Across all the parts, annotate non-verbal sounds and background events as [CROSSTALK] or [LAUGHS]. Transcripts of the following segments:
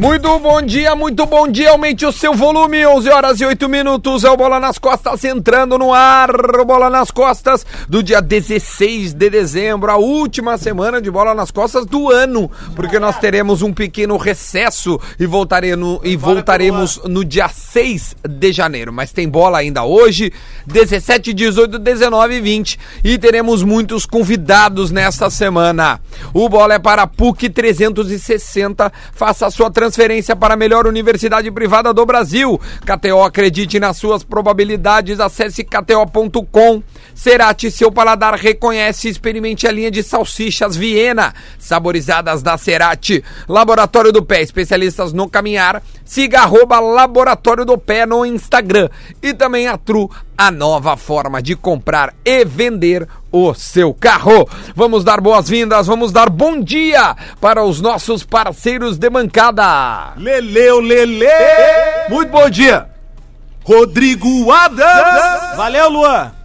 Muito bom dia, muito bom dia. Aumente o seu volume. 11 horas e 8 minutos. É o Bola nas Costas entrando no ar. O Bola nas Costas do dia 16 de dezembro, a última semana de Bola nas Costas do ano, porque nós teremos um pequeno recesso e, voltaremos, e voltaremos no dia 6 de janeiro. Mas tem bola ainda hoje, 17, 18, 19 e 20. E teremos muitos convidados nesta semana. O Bola é para PUC 360. Faça a sua transferência transferência para a melhor universidade privada do Brasil. KTO, acredite nas suas probabilidades. Acesse kto.com. Cerati, seu paladar reconhece. Experimente a linha de salsichas Viena, saborizadas da Cerati. Laboratório do Pé, especialistas no caminhar. Siga arroba Laboratório do Pé no Instagram. E também a Tru, a nova forma de comprar e vender o seu carro. Vamos dar boas-vindas, vamos dar bom dia para os nossos parceiros de bancada. Leleu, Lele! Muito bom dia! Rodrigo Adams! Valeu, Luan!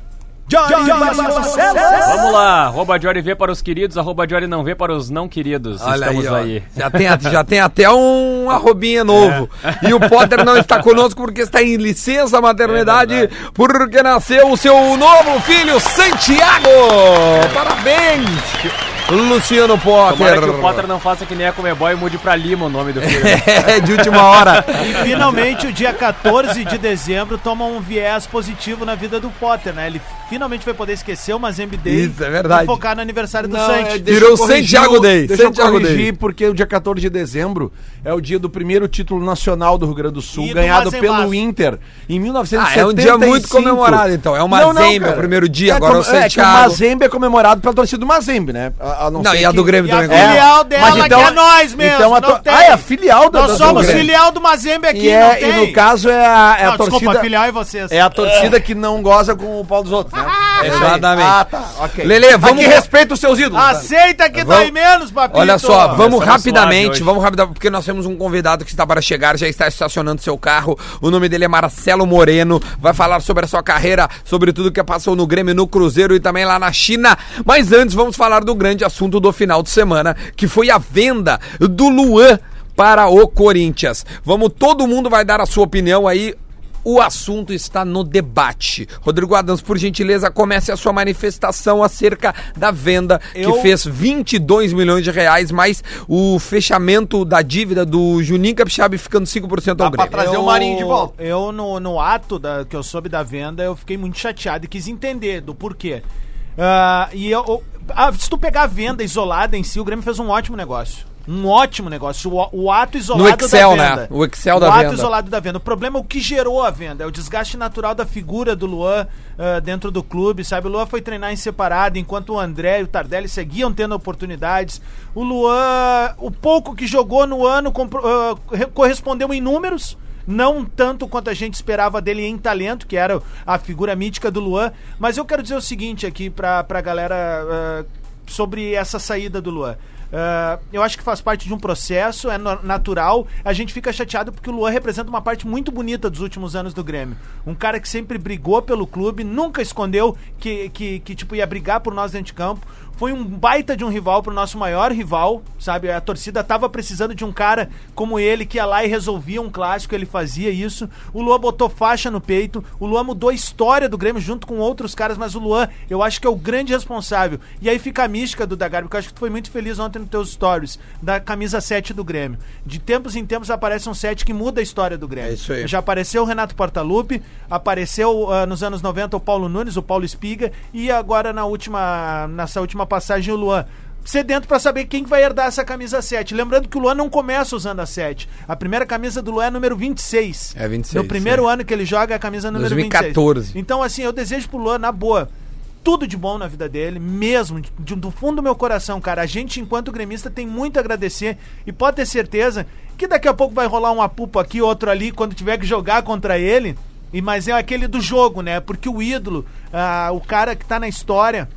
Jory Vamos lá, arroba Jory V para os queridos, arroba Jory não V para os não queridos. Olha Estamos aí, aí. Já, tem, já tem até um arrobinha novo. É. E o Potter não está conosco porque está em licença maternidade, é porque nasceu o seu novo filho, Santiago! Parabéns! Luciano Potter. Tomara que o Potter não faça que nem a Comeboy e mude pra Lima o nome do filho. [LAUGHS] é, de última hora. E finalmente o dia 14 de dezembro toma um viés positivo na vida do Potter, né? Ele finalmente vai poder esquecer o Mazembe Day Isso, é verdade. e focar no aniversário do Santos. É, Virou Santiago Day. Deixa Santiago eu corrigir, Day. porque o dia 14 de dezembro é o dia do primeiro título nacional do Rio Grande do Sul, e ganhado do pelo Inter em 1975. Ah, é um dia muito comemorado, então. É o Mazembe, é o primeiro dia, é, agora é o Santiago. É que o Mazembe é comemorado pela torcida do Mazembe, né? A, a não, não e a do Grêmio também. A filial dela, então, que é nós mesmo. Então, a Ah, é a filial da Nós somos filial do Mazembe aqui, e, é, e no caso é a, é a torcida... Desculpa, filial é vocês. É a torcida que não goza com o pau dos outros, né? É Exatamente. Ah, tá, ok. Lele, vamos... Aqui respeita os seus ídolos. Aceita que vamos... dói menos, papito. Olha só, vamos rapidamente, vamos rapidamente, porque nós temos um convidado que está para chegar, já está estacionando seu carro. O nome dele é Marcelo Moreno, vai falar sobre a sua carreira, sobre tudo que passou no Grêmio, no Cruzeiro e também lá na China. Mas antes, vamos falar do grande assunto do final de semana, que foi a venda do Luan para o Corinthians. Vamos, todo mundo vai dar a sua opinião aí. O assunto está no debate. Rodrigo Adams, por gentileza, comece a sua manifestação acerca da venda Eu... que fez 22 milhões de reais, mais o fechamento da dívida do Juninho Capixaba ficando 5% ao Grêmio. trazer eu, o Marinho de volta. Eu, no, no ato da, que eu soube da venda, eu fiquei muito chateado e quis entender do porquê. Uh, e eu, ah, se tu pegar a venda isolada em si, o Grêmio fez um ótimo negócio. Um ótimo negócio. O, o ato isolado no Excel, da venda. Né? O Excel da o venda. O ato isolado da venda. O problema é o que gerou a venda. É o desgaste natural da figura do Luan uh, dentro do clube, sabe? O Luan foi treinar em separado, enquanto o André e o Tardelli seguiam tendo oportunidades. O Luan, o pouco que jogou no ano, uh, correspondeu em números não tanto quanto a gente esperava dele em talento, que era a figura mítica do Luan. Mas eu quero dizer o seguinte aqui pra, pra galera uh, sobre essa saída do Luan. Uh, eu acho que faz parte de um processo, é natural. A gente fica chateado porque o Luan representa uma parte muito bonita dos últimos anos do Grêmio. Um cara que sempre brigou pelo clube, nunca escondeu que, que, que tipo, ia brigar por nós dentro de campo foi um baita de um rival pro nosso maior rival, sabe? A torcida tava precisando de um cara como ele que ia lá e resolvia um clássico, ele fazia isso. O Luan botou faixa no peito, o Luan mudou a história do Grêmio junto com outros caras, mas o Luan, eu acho que é o grande responsável. E aí fica a mística do Dagarbi, que eu acho que tu foi muito feliz ontem nos teus stories, da camisa 7 do Grêmio. De tempos em tempos aparece um 7 que muda a história do Grêmio. É isso aí. Já apareceu o Renato Portaluppi, apareceu uh, nos anos 90 o Paulo Nunes, o Paulo Espiga, e agora na última, nessa última última passagem o Luan sedento para saber quem vai herdar essa camisa 7. Lembrando que o Luan não começa usando a 7. A primeira camisa do Luan é número 26. É 26. No primeiro sim. ano que ele joga, a camisa número 2014. 26. Então, assim, eu desejo pro Luan, na boa, tudo de bom na vida dele, mesmo, de, de, do fundo do meu coração, cara. A gente, enquanto gremista, tem muito a agradecer e pode ter certeza que daqui a pouco vai rolar um apupo aqui, outro ali, quando tiver que jogar contra ele. E, mas é aquele do jogo, né? Porque o ídolo, ah, o cara que tá na história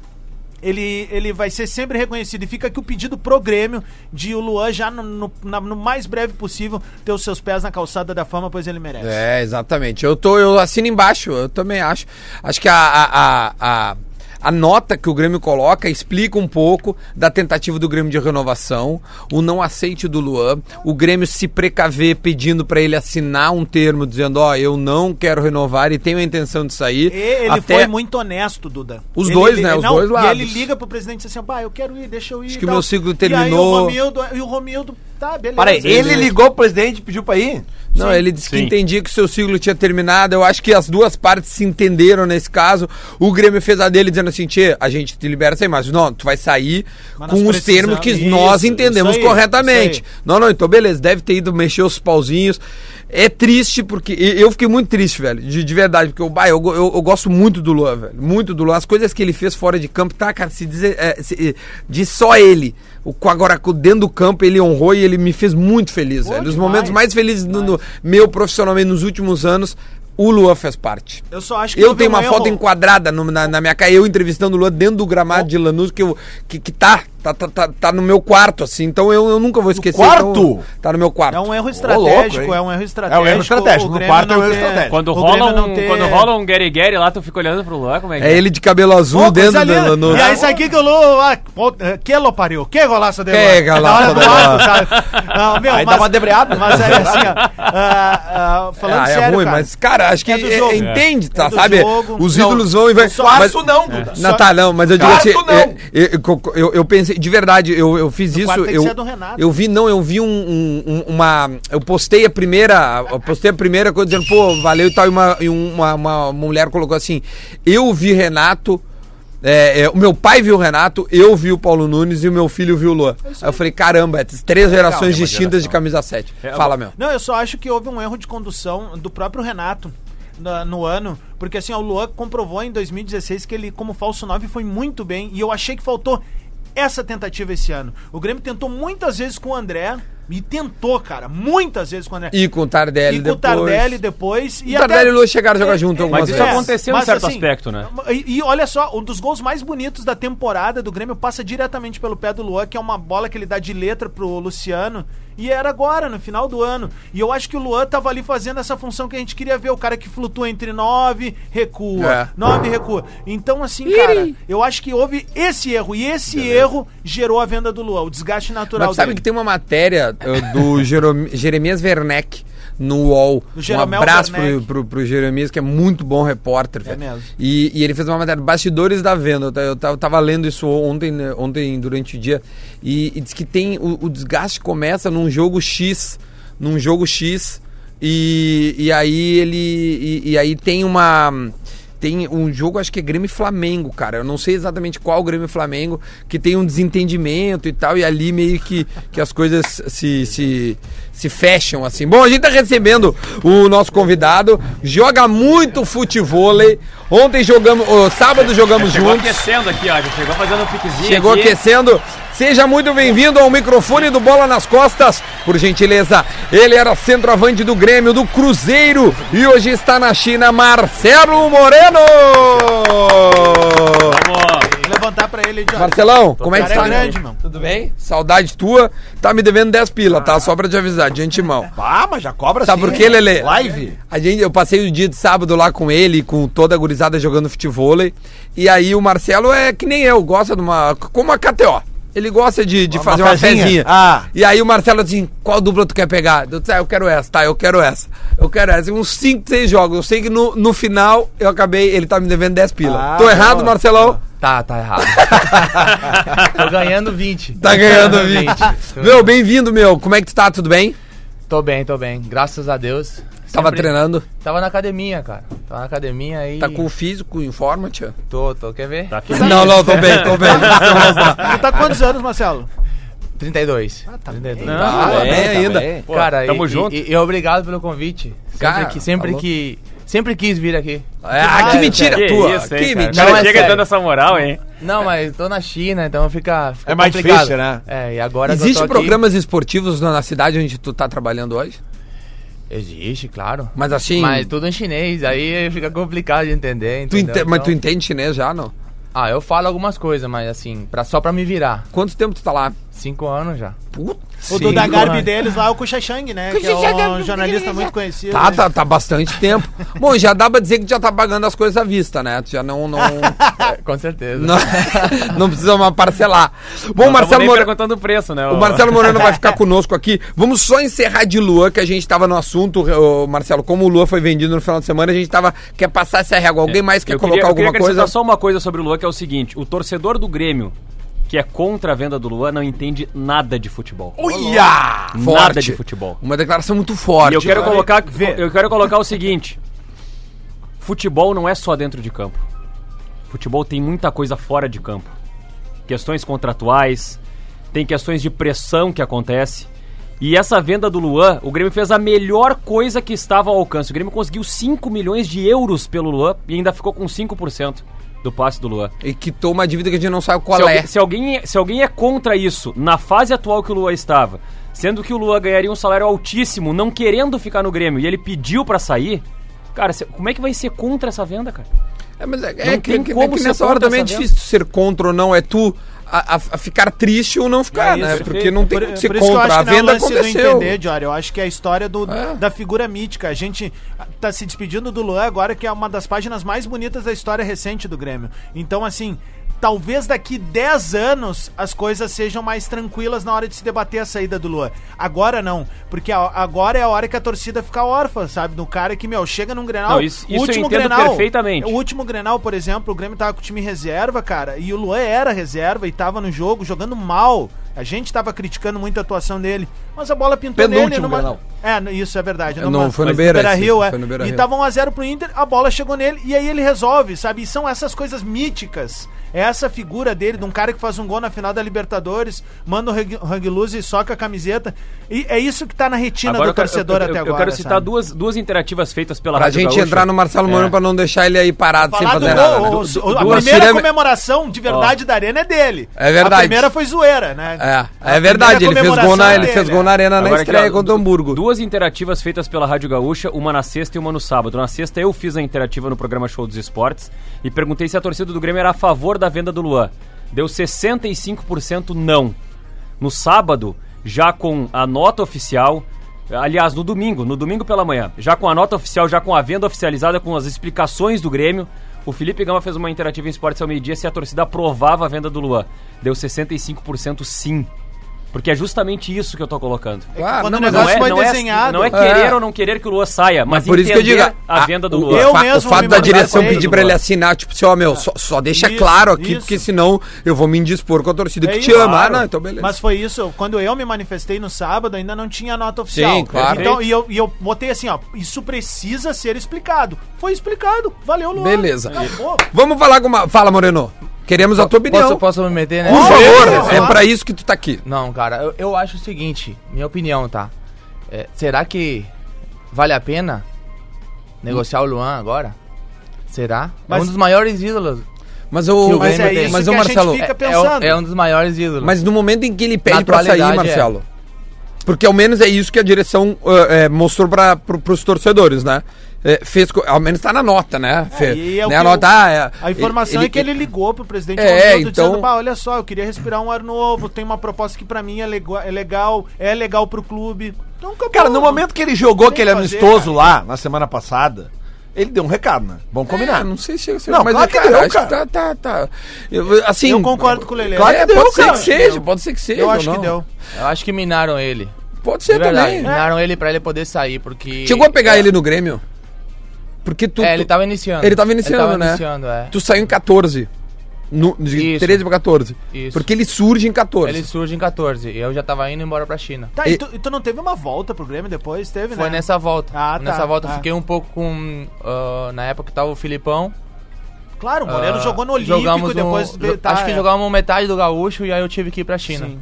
ele, ele vai ser sempre reconhecido. E fica aqui o pedido pro Grêmio de o Luan já no, no, na- no mais breve possível ter os seus pés na calçada da fama, pois ele merece. É, exatamente. Eu tô, eu assino embaixo, eu também acho. Acho que a, a, a, a, a nota que o Grêmio coloca explica um pouco da tentativa do Grêmio de renovação, o não aceite do Luan, o Grêmio se precaver pedindo pra ele assinar um termo dizendo, ó, eu não quero renovar e tenho a intenção de sair. E ele Até- foi muito honesto, Duda. Os Ele- dois, ele- né? Os não, dois lados. E ele liga pro presidente e diz assim, pá, eu quero ir, deixa eu ir. Acho e que o tal." meu ciclo E terminou. o Romildo, e o Romildo, tá, beleza. Para aí, ele ligou pro presidente e pediu pra ir? Não, ele disse que Sim. entendia que o seu ciclo tinha terminado. Eu acho que as duas partes se entenderam nesse caso. O Grêmio fez a dele dizendo assim: Tchê, a gente te libera sem mais. Não, tu vai sair Mas com os termos que precisamos- nós Isso, entendemos isso aí, corretamente. isso aí. Não, não, então beleza, deve ter ido mexer os pauzinhos. É triste porque. Eu fiquei muito triste, velho. De, de verdade, porque eu, bah, eu, eu, eu gosto muito do Luan, velho. Muito do Luan. As coisas que ele fez fora de campo, tá, cara, se dizer. É, se, diz só ele. O, agora, dentro do campo, ele honrou e ele me fez muito feliz, Pô, velho. Os momentos mais felizes do, do meu profissionalmente nos últimos anos, o Luan fez parte. Eu só acho que Eu tenho um uma erro- foto enquadrada no- na, na minha cara, eu entrevistando o Luan dentro do gramado de Lanús, que, eu, que, que tá, tá, tá, tá, tá no meu quarto, assim. Então eu, eu nunca vou esquecer. quarto? então, tá no meu quarto. É um erro louco, estratégico, hein? é um erro estratégico. É um erro estratégico, no quarto é um erro ter- estratégico. Quando rola, um, ter- quando rola um Gary Gary lá, tu fica olhando pro Luan, como é que É ele de cabelo azul Pô, dentro do. Lanús. E aí, isso aqui que o Lu. Ah, eh, que lo pariu. Que golaço dele. Que golaço sabe? Não, meu, Aí dá uma debreada. Mas é assim, ó. ah, ah, falando Ah, é sério, ruim, cara. mas, cara, acho que É é- entende, tá? É sabe? jogo. Os ídolos vão e vai. Só mas- isso não, Duda. Não, tá, não, mas eu digo Quarto assim, é, é, eu pensei, de verdade, eu, eu fiz No isso, eu, ser do Renato. eu vi, não, eu vi um, um- um- uma, eu postei a primeira, eu postei a primeira coisa dizendo, pô, valeu e tal, e uma, e uma, uma mulher colocou assim, eu vi Renato, é, é, o meu pai viu o Renato, eu vi o Paulo Nunes e o meu filho viu o Luan. Aí eu falei, caramba, é três gerações é distintas de geração. camisa 7. É, Fala, meu. Não, eu só acho que houve um erro de condução do próprio Renato na- no ano, porque assim, ó, o Luan comprovou em 2016 que ele, como falso 9, foi muito bem, e eu achei que faltou essa tentativa esse ano. O Grêmio tentou muitas vezes com o André, e tentou, cara, muitas vezes com o André. E com o Tardelli E com o depois. Tardelli depois. E O Tardelli e o Luan chegaram a jogar junto algumas Mas isso vezes. aconteceu em certo aspecto, né? E, e olha só, um dos gols mais bonitos da temporada do Grêmio passa diretamente pelo pé do Luan, que é uma bola que ele dá de letra pro Luciano. E era agora, no final do ano. E eu acho que o Luan tava ali fazendo essa função que a gente queria ver. O cara que flutua entre nove, recua. É. Nove, recua. Então, assim, cara, eu acho que houve esse erro. E esse erro gerou a venda do Luan, o desgaste natural Mas sabe dele. que tem uma matéria uh, do [LAUGHS] Jeremias Werneck no UOL. Um abraço pro, pro, pro Jeremias, que é muito bom repórter. velho. mesmo. E, e ele fez uma matéria, Bastidores da Venda. Eu, eu, ta- eu tava lendo isso ontem, né, ontem durante o dia. E, e diz que tem o, o desgaste começa num jogo X. Num jogo X. E, e aí ele. E, e aí tem uma. Tem um jogo, acho que é Grêmio Flamengo, cara. Eu não sei exatamente qual Grêmio Flamengo, que tem um desentendimento e tal, e ali meio que, que as coisas se, se, se fecham, assim. Bom, a gente tá recebendo o nosso convidado, joga muito futevôlei. Ontem jogamos, ô, sábado jogamos Chegou juntos. aquecendo aqui, ó. Chegou fazendo um piquezinho Chegou aqui. aquecendo. Seja muito bem-vindo ao microfone do Bola nas Costas. Por gentileza, ele era centroavante do Grêmio, do Cruzeiro e hoje está na China, Marcelo Moreno. Vamos. Levantar pra ele, John. Marcelão, como é que está? grande, meu. Tudo bem? Saudade tua. Tá me devendo 10 pila, tá? Só pra te avisar, de antemão. Ah, mas já cobra Sabe sim, por quê, Lelê? Live. A gente, eu passei o dia de sábado lá com ele, com toda a gurizada jogando futevôlei. E aí o Marcelo é que nem eu, gosta de uma. como a KTO. Ele gosta de, de Uma fazer uma fezinha? Ah. E aí o Marcelo assim, qual dupla tu quer pegar? Eu disse, ah, eu quero essa, tá, eu quero essa. Eu quero essa. Uns 5, 6 jogos. Eu sei que no, no final eu acabei, ele tá me devendo 10 pila. Ah, Tô errado. Marcelão? Tá, tá errado. [LAUGHS] Tô ganhando 20. Tá ganhando 20. Meu, bem-vindo, meu. Como é que tu tá? Tudo bem? Tô bem, tô bem. Graças a Deus. Tava Sempre- treinando? Tava na academia, cara. Tava na academia aí. Tá com o físico em forma, tia? Tô, tô. Quer ver? Tá Não, não, tô bem, tô bem. [LAUGHS] Tu tá com quantos anos, Marcelo? 32. Ah, tá 32. Não, Ah, é, bem tá ainda. bem. Pô, cara, tamo e, junto. E, e obrigado pelo convite. Sempre Cara, que, sempre falou. que, sempre quis vir aqui. Ah, que mentira Que tua. isso, hein, que cara. mentira. Não, é chega sério. dando essa moral, hein? Não, mas tô na China, então fica, fica É mais complicado. difícil, né? É, e agora Existem tô aqui- programas esportivos na na cidade onde tu tá trabalhando hoje? Existe, claro. Mas assim. Mas tudo em chinês, aí fica complicado de entender, tu ente- Mas tu Então- entende chinês já, não? Ah, eu falo algumas coisas, mas assim, pra, só pra me virar. Quanto tempo tu tá lá? Cinco anos já. Puta. O do da Garbi deles lá é o Kucha Chang, né? Que é um jornalista muito conhecido. Tá, né? tá, tá bastante tempo. [LAUGHS] Bom, já dá pra dizer que já tá pagando as coisas à vista, né? Tu já não. Não, [LAUGHS] É, com certeza. não, [LAUGHS] não precisa mais parcelar. Bom, Não Marcelo Moreno. perguntando o preço, né? O Marcelo Moreno vai ficar conosco aqui. Vamos só encerrar de Lua, que a gente tava no assunto, ô, Marcelo. Como o Lua foi vendido no final de semana, a gente tava. Quer passar essa régua? Alguém mais quer É, Eu colocar queria, eu queria alguma coisa? só uma coisa sobre o Luan, que é o seguinte: o torcedor do Grêmio, que é contra a venda do Luan, não entende nada de futebol. Uia! Nada de futebol. Uma declaração muito forte. E eu quero cara. colocar, eu quero colocar o seguinte: futebol não é só dentro de campo. Futebol tem muita coisa fora de campo. Questões contratuais, tem questões de pressão que acontece. E essa venda do Luan, o Grêmio fez a melhor coisa que estava ao alcance. O Grêmio conseguiu 5 milhões de euros pelo Luan e ainda ficou com 5% do passe do Luan. E quitou uma dívida que a gente não sabe qual Se, é. alguém, se, alguém, se alguém é contra isso, na fase atual que o Lua estava, sendo que o Lua ganharia um salário altíssimo, não querendo ficar no Grêmio, e ele pediu pra sair, cara, como é que vai ser contra essa venda, cara? É, mas é, é que, tem que- é como que ser nessa hora também é difícil ser contra ou não. É tu a, a- ficar triste ou não ficar, É isso, né? Porque não tem Por, eu contra. acho A não é venda lance do aconteceu. entender, Diário. Eu acho que é a história do, É. da figura mítica. A gente tá se despedindo do Luan agora, que é uma das páginas mais bonitas da história recente do Grêmio. Então, assim, talvez daqui 10 anos as coisas sejam mais tranquilas na hora de se debater a saída do Luan. Agora não, porque a- agora é a hora que a torcida fica órfã, sabe? Do cara que, meu, chega num Grenal. Não, isso- isso eu entendo perfeitamente. O último Grenal, por exemplo, o Grêmio tava com o time reserva, cara, e o Luan era reserva e tava no jogo jogando mal. A gente tava criticando muito a atuação dele, mas a bola pintou Penúltimo nele numa... Grenal. É, isso é verdade. Não, foi no Beira, Rio, é. e tava 1x0 pro Inter, a bola chegou nele e aí ele resolve, sabe? E são essas coisas míticas. É essa figura dele, de um cara que faz um gol na final da Libertadores, manda o hang loose e soca a camiseta. E é isso que tá na retina Agora do eu quero- torcedor eu, eu- até eu agora. quero citar sabe? duas, duas interativas feitas pela Pra Rádio gente Gaúcha. entrar no Marcelo Moreno É. pra não deixar ele aí parado sem Falar do fazer gol, nada. né? Du- du- a duas primeira comemoração de verdade da arena é dele. É verdade. A primeira foi zoeira, né? É, é verdade, ele fez gol na, ele é fez dele, gol na arena na Agora aqui, estreia ó, contra o Hamburgo. Duas interativas feitas pela Rádio Gaúcha, uma na sexta e uma no sábado. Na sexta eu fiz a interativa no programa Show dos Esportes e perguntei se a torcida do Grêmio era a favor da venda do Luan. Deu 65% não. No sábado, já com a nota oficial, aliás, no domingo, no domingo pela manhã, já com a nota oficial, já com a venda oficializada, com as explicações do Grêmio, o Felipe Gama fez uma interativa em esportes ao meio-dia se a torcida aprovava a venda do Luan. Deu 65% sim. Porque é justamente isso que eu tô colocando. Claro, Quando não, o mas negócio Não é, foi não, é, desenhado. não é querer É. ou não querer que o Luan saia, mas, Por isso que eu digo, entender a venda do o, Luan. Eu fa- mesmo o fato da direção pedir pra ele assinar, tipo assim, ó, meu, só, só deixa Isso, claro aqui, isso. porque senão eu vou me indispor com a torcida É que isso, te ama. Ah, não, então beleza. Mas foi isso, quando eu me manifestei no sábado, ainda não tinha nota oficial. Sim, claro. Então, e eu, e eu botei assim, ó, isso precisa ser explicado. Foi explicado. Valeu, Luan. Beleza. Acabou. Vamos falar com uma... Fala, Moreno. Queremos a tua opinião. Posso, posso me meter, né? Por favor, é pra isso que tu tá aqui. Não, cara, eu, eu acho o seguinte, minha opinião, tá? É, será que vale a pena negociar o Luan agora? Será? Mas- é um dos maiores ídolos. Mas o, Mas é isso mas que o Marcelo, É, é, pensando. um- é um dos maiores ídolos. Mas no momento em que ele pede Na pra sair, Marcelo. Porque ao menos é isso que a direção eh, mostrou para pro, pros torcedores, né? Eh, fez, ao menos tá na nota, né? Fe- e é o né? que a nota, ah, é, A informação é que ele ligou pro presidente É, então- dizendo, olha só, eu queria respirar um ar novo, tem uma proposta que pra mim é, lego- é legal, é legal pro clube. Então, acabou. Cara, no momento que ele jogou aquele que fazer, amistoso lá, na semana passada, ele deu um recado, né? Vamos combinar. Ah, não sei se se- Não, mas claro é, que cara, deu, que cara. tá, tá, tá. Eu, assim, Eu concordo com o Lelê. Claro É, que deu, pode ser cara. que seja, Deu. pode ser que seja. Eu acho que não. deu. Eu acho que minaram ele. Pode De ser verdade, também. minaram ele pra ele poder sair, porque... Chegou a pegar É, ele no Grêmio? Porque tu. É, ele tu- tava iniciando. Ele tava iniciando, né? iniciando, é. Tu saiu em 14. No, de Isso. 13 pra 14. Isso. Porque ele surge em 14. Ele surge em 14 e eu já tava indo embora pra China. Tá, e, E- tu, e tu não teve uma volta pro Grêmio depois? Teve, Foi né? nessa volta. Ah, tá, nessa volta eu tá. fiquei um pouco com... ah, na época que tava o Filipão. Claro, o Moreno Ah, jogou no Olímpico jogamos e depois... veio- tá, acho que é. jogamos metade do gaúcho e aí eu tive que ir pra China. Sim.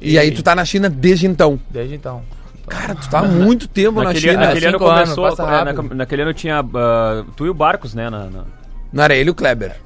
E aí tu tá na China desde então. Desde então. Cara, tu tá há muito tempo na Naquele, China. naquele ano anos, começou, é, rápido. na- naquele ano tinha ah, tu e o Barcos, né? na- na- Não era ele o Kleber.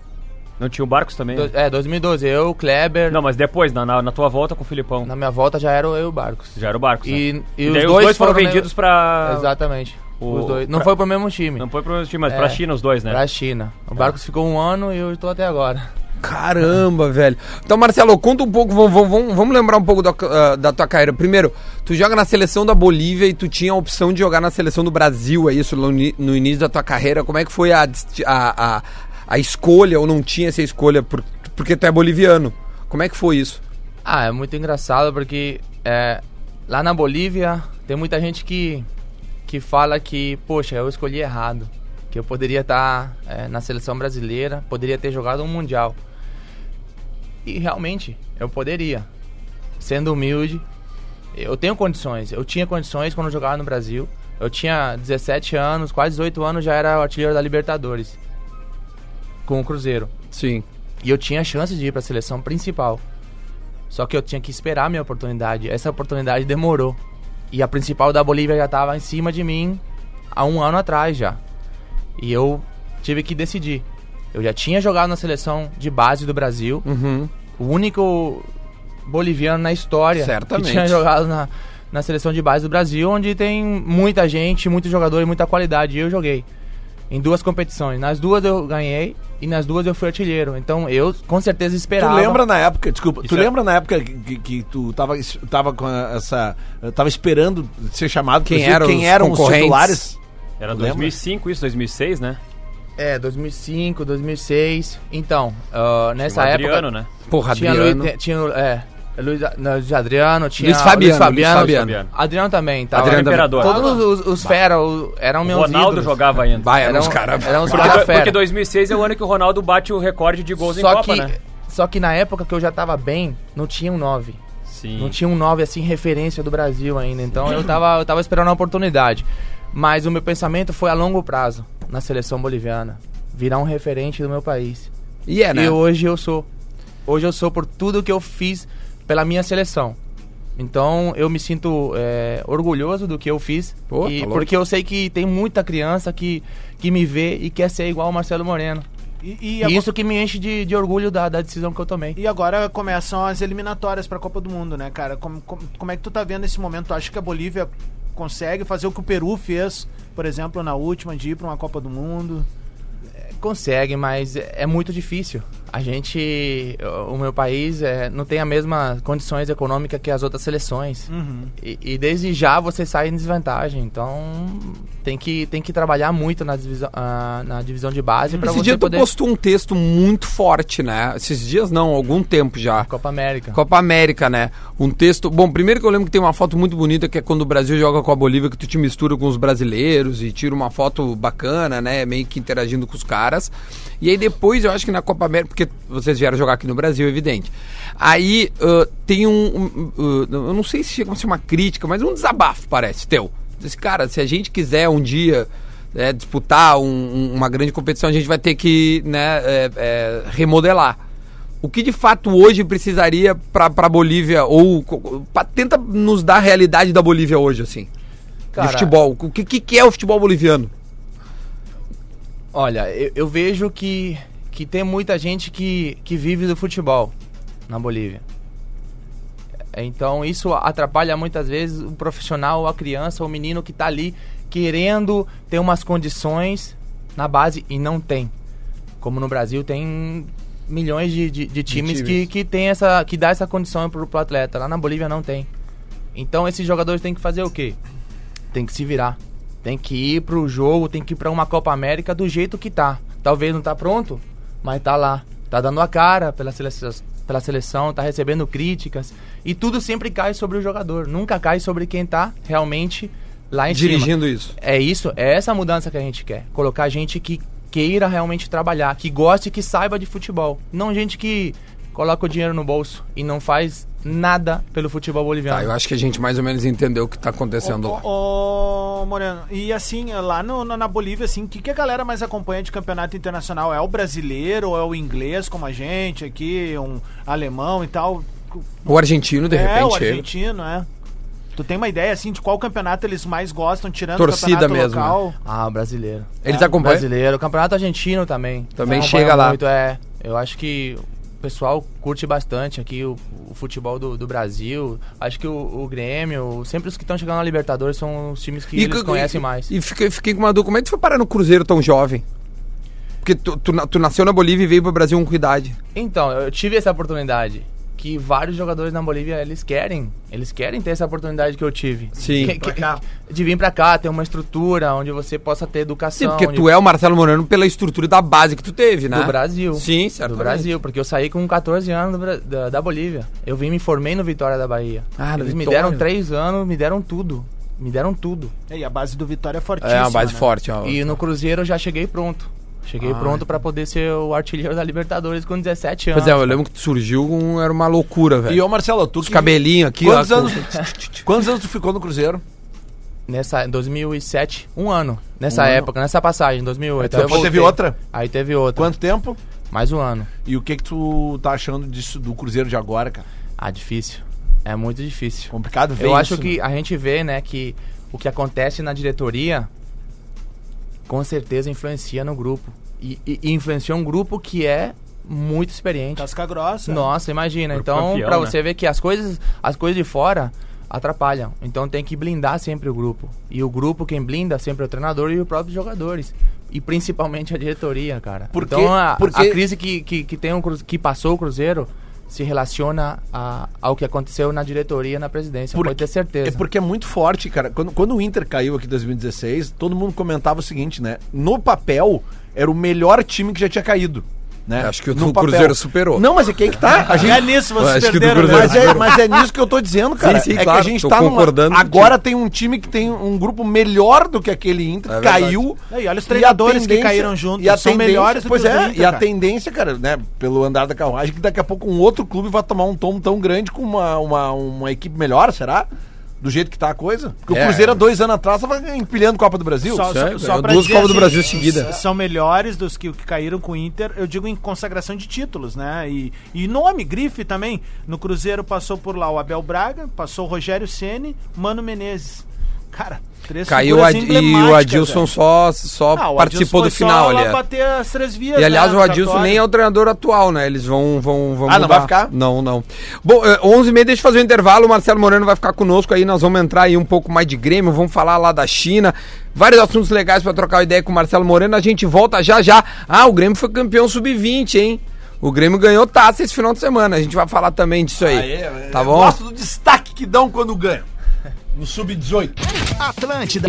não tinha o Barcos também? Do- é, 2012. Eu, Kleber. Não, mas depois, na, na, na tua volta com o Filipão. Na minha volta já era eu e o Barcos. Já era o Barcos. E- né? e daí os os dois dois foram vendidos pra. Exatamente. O- Os dois. Não pra- foi pro mesmo time. Não foi pro time, mas É. pra China os dois, né? Pra China. O Barcos ficou um ano e eu estou até agora. Caramba, velho. Então, Marcelo, conta um pouco, vamos, vamos, vamos lembrar um pouco da, ah, da tua carreira. Primeiro, tu joga na seleção da Bolívia e tu tinha a opção de jogar na seleção do Brasil, é isso, no, início da tua carreira. Como é que foi a, a, a, a escolha, ou não tinha essa escolha, por- porque tu é boliviano? Como é que foi isso? Ah, é muito engraçado porque é, lá na Bolívia tem muita gente que, que fala que, poxa, eu escolhi errado. Que eu poderia estar é, na seleção brasileira, poderia ter jogado um Mundial. E realmente, eu poderia. Sendo humilde, eu tenho condições. Eu tinha condições quando eu jogava no Brasil. Eu tinha 17 anos, quase 18 anos, já era artilheiro da Libertadores. Com o Cruzeiro. Sim. E eu tinha chance de ir para a seleção principal. Só que eu tinha que esperar a minha oportunidade. Essa oportunidade demorou. E a principal da Bolívia já estava em cima de mim há um ano atrás já. E eu tive que decidir. Eu já tinha jogado na seleção de base do Brasil. Uhum. O único boliviano na história Certamente. que tinha jogado na, na seleção de base do Brasil, onde tem muita gente, muito jogador e muita qualidade. E eu joguei em duas competições. Nas duas eu ganhei e nas duas eu fui artilheiro. Então eu com certeza Tu esperava. lembra na época, desculpa, tu Isso é- lembra na época que, que- tu tava, tava com essa. Tava esperando ser chamado Quem eram quem os eram os titulares? Era Lembra? 2005 isso, 2006, né? É, 2005, 2006. Então, ah, nessa Tinha o época Adriano, né? Porra, tinha Adriano. Luiz, tinha é, Luiz, não, Luiz Adriano, tinha Luiz Fabiano, Luiz Fabiano, Luiz Fabiano. Adriano também, tava. Adriano. Imperador. Todos os, os fera o- eram O meus Ronaldo ídolos. jogava ainda. Vai, eram Eram, os caras. eram os Porque, caras fera. porque 2006 é o ano que o Ronaldo bate o recorde de gols em só Copa, que, né? só que na época que eu já tava bem, não tinha um 9. Sim. Não tinha um 9 assim, referência do Brasil ainda. Então eu tava, eu tava esperando a oportunidade. Mas o meu pensamento foi a longo prazo na seleção boliviana. Virar um referente do meu país. E é, né? E hoje eu sou. Hoje eu sou por tudo que eu fiz pela minha seleção. Então eu me sinto é, orgulhoso do que eu fiz. Pô, e tá porque eu sei que tem muita criança que, que me vê e quer ser igual o Marcelo Moreno. E, e E isso que me enche de, de orgulho da, da decisão que eu tomei. E agora começam as eliminatórias pra Copa do Mundo, né, cara? Como, como, como é que tu tá vendo esse momento? Tu acha que a Bolívia consegue fazer o que o Peru fez, por exemplo, na última, de ir pra uma Copa do Mundo? Consegue, mas é é muito difícil. A gente, o meu país é, não tem a mesma condições econômicas que as outras seleções. Uhum. E, e desde já você sai em desvantagem. Então tem que, tem que trabalhar muito na divisão, ah, na divisão de base para Esse você dia tu poder. postou um texto muito forte, né? Esses dias não, algum tempo já. Copa América. Copa América, né? Um texto. Bom, primeiro que eu lembro que tem uma foto muito bonita que é quando o Brasil joga com a Bolívia, que tu te mistura com os brasileiros e tira uma foto bacana, né? Meio que interagindo com os caras. E aí depois eu acho que na Copa América, porque vocês vieram jogar aqui no Brasil, evidente. Aí ah, tem um. um, ah, eu não sei se chega a ser uma crítica, mas um desabafo, parece, teu. Esse cara, se a gente quiser um dia. né, disputar um- um- uma grande competição, a gente vai ter que né, é, é, remodelar. O que de fato hoje precisaria para a Bolívia ou pra- tenta nos dar a realidade da Bolívia hoje assim? Cara, de futebol. O que, que é o futebol boliviano? Olha, eu, eu vejo que, que tem muita gente que, que vive do futebol na Bolívia. Então isso atrapalha muitas vezes o profissional, a criança, o menino que está ali querendo ter umas condições na base e não tem. Como no Brasil tem milhões de, de, de times, times. Que, que tem essa que dá essa condição pro, pro atleta. Lá na Bolívia não tem. Então esses jogadores têm que fazer o quê? Tem que se virar. Tem que ir pro jogo, tem que ir pra uma Copa América do jeito que tá. Talvez não tá pronto, mas tá lá. Tá dando a cara pela seleção, pela seleção, tá recebendo críticas. E tudo sempre cai sobre o jogador. Nunca cai sobre quem tá realmente lá em cima. Dirigindo isso. É isso, é essa mudança que a gente quer. Colocar gente que queira realmente trabalhar, que goste e que saiba de futebol. Não gente que coloca o dinheiro no bolso e não faz nada pelo futebol boliviano. Tá, eu acho que a gente mais ou menos entendeu o que tá acontecendo lá. Ô, ô, Moreno, e assim, lá no, na na Bolívia, assim, o que, que a galera mais acompanha de campeonato internacional? É o brasileiro ou é o inglês, como a gente aqui, um alemão e tal? O argentino, de é, repente. o ele- argentino, é. Tu tem uma ideia, assim, de qual campeonato eles mais gostam, tirando Torcida o campeonato mesmo, né? local? Ah, brasileiro. Eles É, acompanham? Brasileiro. O campeonato argentino também. Também chega lá. Muito, é. Eu acho que pessoal curte bastante aqui o, o futebol do, do Brasil. Acho que o, o Grêmio, sempre os que estão chegando na Libertadores são os times que eles que- conhecem e- mais. E fiquei, fiquei com uma dúvida, como é que tu foi parar no Cruzeiro tão jovem? Porque tu, tu, tu nasceu na Bolívia e veio pro Brasil com idade? Então, eu tive essa oportunidade. Que vários jogadores na Bolívia, eles querem. Eles querem ter essa oportunidade que eu tive. Sim. Que- que- de vir pra cá, ter uma estrutura onde você possa ter Sim, educação. porque onde- tu é o Marcelo Moreno pela estrutura da base que tu teve, né? Do Brasil. Sim, Do certo. Brasil, porque eu saí com 14 anos do da, da Bolívia. Eu vim me formei no Vitória da Bahia. Ah, no Eles me deram três anos, me deram tudo. Me deram tudo. E a base do Vitória é fortíssima. É uma base né? forte, ó. E no Cruzeiro eu já cheguei pronto. Cheguei Ah. pronto pra poder ser o artilheiro da Libertadores com 17 anos. Pois é, eu lembro que tu surgiu, com- era uma loucura, velho. E ô Marcelo, tu Os que... cabelinhos aqui, Quantos ó. anos, [LAUGHS] quantos anos tu ficou no Cruzeiro? Nessa, em 2007, um ano. Nessa Um ano. época, nessa passagem, em 2008. Aí Depois teve outra? Aí teve outra. Quanto tempo? Mais um ano. E o que que tu tá achando disso do Cruzeiro de agora, cara? Ah, difícil. É muito difícil. Complicado ver Eu acho isso, que né? a gente vê, né, que o que acontece na diretoria com certeza influencia no grupo. E, e- e influencia um grupo que é muito experiente. Casca grossa. Nossa, imagina. Grupo Então, pra né? você ver que as coisas, as coisas de fora atrapalham. Então tem que blindar sempre o grupo. E o grupo quem blinda sempre é o treinador e os próprios jogadores. E principalmente a diretoria, cara. Porque- então a, porque- a crise que, que, que, tem um, que passou o Cruzeiro se relaciona a, ao que aconteceu na diretoria na presidência. Pode ter certeza. É porque é muito forte, cara. Quando, quando o Inter caiu aqui em 2016, todo mundo comentava o seguinte, né? No papel, era o melhor time que já tinha caído. Né? Acho que o No do. Cruzeiro superou. Não, mas é que aí que tá. [LAUGHS] A gente, É nisso, vocês Acho perderam, né? mas, é, mas é nisso que eu tô dizendo, cara. Sim, sim, é claro, que a gente tá numa- concordando Agora tem um time que tem um grupo melhor do que aquele Inter, É caiu. E olha os a treinadores que tendência- caíram juntos, e a são melhores do pois é, Inter, e a cara. tendência, cara, né, pelo andar da carruagem, que daqui a pouco um outro clube vai tomar um tom tão grande com uma, uma, uma equipe melhor, será? Do jeito que tá a coisa? Porque É. o Cruzeiro há dois anos atrás tava empilhando Copa do Brasil. Só, é, só, só duas Copas do assim, Brasil seguida. São melhores dos que, que caíram com o Inter, eu digo em consagração de títulos, né? E, e nome, grife também. No Cruzeiro passou por lá o Abel Braga, passou o Rogério Ceni, Mano Menezes. Cara, três Caiu a, e o Adilson velho. só, só Ah, participou do final ali. é. E aliás, né, o Adilson cartório. nem é o treinador atual, né? Eles vão, vão, vão Ah, não mudar. vai ficar? Não, não. Bom, eh, 11h30, deixa eu fazer o intervalo. O Marcelo Moreno vai ficar conosco aí. Nós vamos entrar aí um pouco mais de Grêmio. Vamos falar lá da China. Vários assuntos legais pra trocar ideia com o Marcelo Moreno. A gente volta já já. Ah, o Grêmio foi campeão sub-20, hein? O Grêmio ganhou taça esse final de semana. A gente vai falar também disso aí. tá Eu bom? gosto do destaque que dão quando ganham. No Sub-18. Atlântida,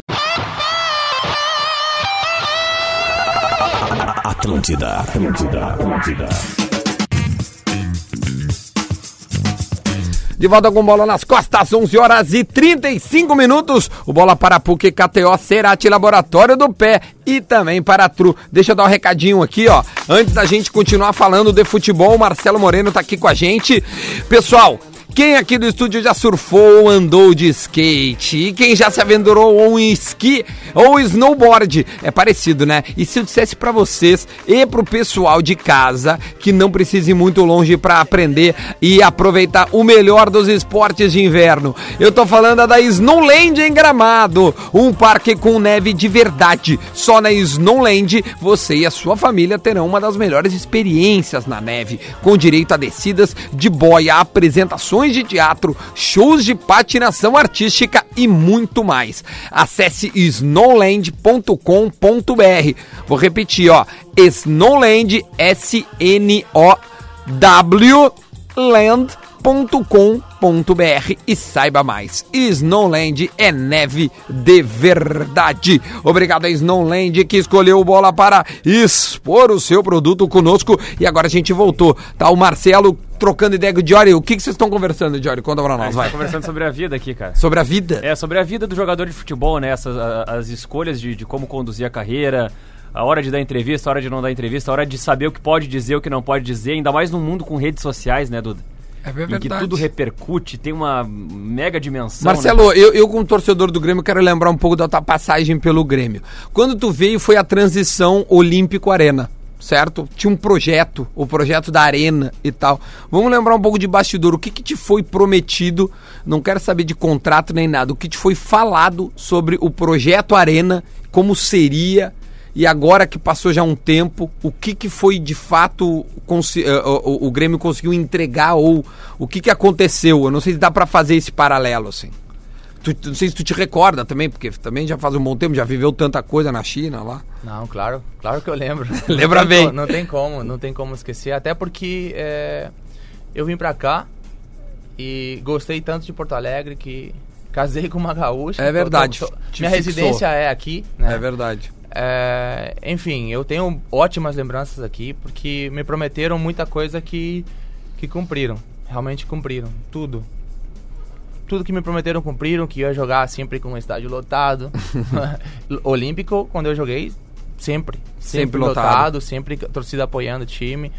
Atlântida, Atlântida. De volta com bola nas costas, 11 horas e 35 minutos. O bola para PUC KTO Cerati Laboratório do Pé e também para a Tru. Deixa eu dar um recadinho aqui, ó. Antes da gente continuar falando de futebol, o Marcelo Moreno tá aqui com a gente. Pessoal, quem aqui do estúdio já surfou ou andou de skate? E quem já se aventurou ou em esqui ou snowboard? É parecido, né? E se eu dissesse pra vocês e pro pessoal de casa que não precise ir muito longe pra aprender e aproveitar o melhor dos esportes de inverno? Eu tô falando da Snowland em Gramado, um parque com neve de verdade. Só na Snowland você e a sua família terão uma das melhores experiências na neve, com direito a descidas de boia, apresentações de teatro, shows de patinação artística e muito mais. Acesse snowland.com.br. Vou repetir, ó, Snowland S N O W land.com.br e saiba mais. Snowland é neve de verdade. Obrigado a Snowland que escolheu o bola para expor o seu produto conosco e agora a gente voltou. Tá o Marcelo trocando ideia com o Diori. O que que vocês estão conversando, Diori? Conta pra nós, vai. tá conversando sobre a vida aqui, cara. Sobre a vida. É, sobre a vida do jogador de futebol, né? Essas, a- as escolhas de, de como conduzir a carreira, a hora de dar entrevista, a hora de não dar entrevista, a hora de saber o que pode dizer, o que não pode dizer, ainda mais num mundo com redes sociais, né, Duda? É Em que tudo repercute, tem uma mega dimensão. né? Marcelo, eu, eu como torcedor do Grêmio quero lembrar um pouco da tua passagem pelo Grêmio. Quando tu veio foi a transição Olímpico Arena, certo? Tinha um projeto, o projeto da Arena e tal. Vamos lembrar um pouco de bastidor, o que que te foi prometido? Não quero saber de contrato nem nada. O que te foi falado sobre o projeto Arena, como seria E agora que passou já um tempo, o que, que foi de fato eh, o, o- Grêmio conseguiu entregar ou o que, que aconteceu? Eu não sei se dá pra fazer esse paralelo assim. Tu, não sei se tu te recorda também, porque também já faz um bom tempo, já viveu tanta coisa na China lá. Não, claro, claro que eu lembro. [LAUGHS] Lembra Não bem. Não tem como, não tem como esquecer. Até porque é, eu vim pra cá e gostei tanto de Porto Alegre que casei com uma gaúcha. É Tô- verdade, tô- tô- minha fixou. residência é aqui, né? É verdade. É, enfim, eu tenho ótimas lembranças aqui porque me prometeram muita coisa que, que cumpriram. Realmente cumpriram. Tudo. Tudo que me prometeram cumpriram, que ia jogar sempre com o estádio lotado. [LAUGHS] [LAUGHS] Olímpico, quando eu joguei, sempre. Sempre, Sempre lotado. lotado, sempre torcida apoiando o time.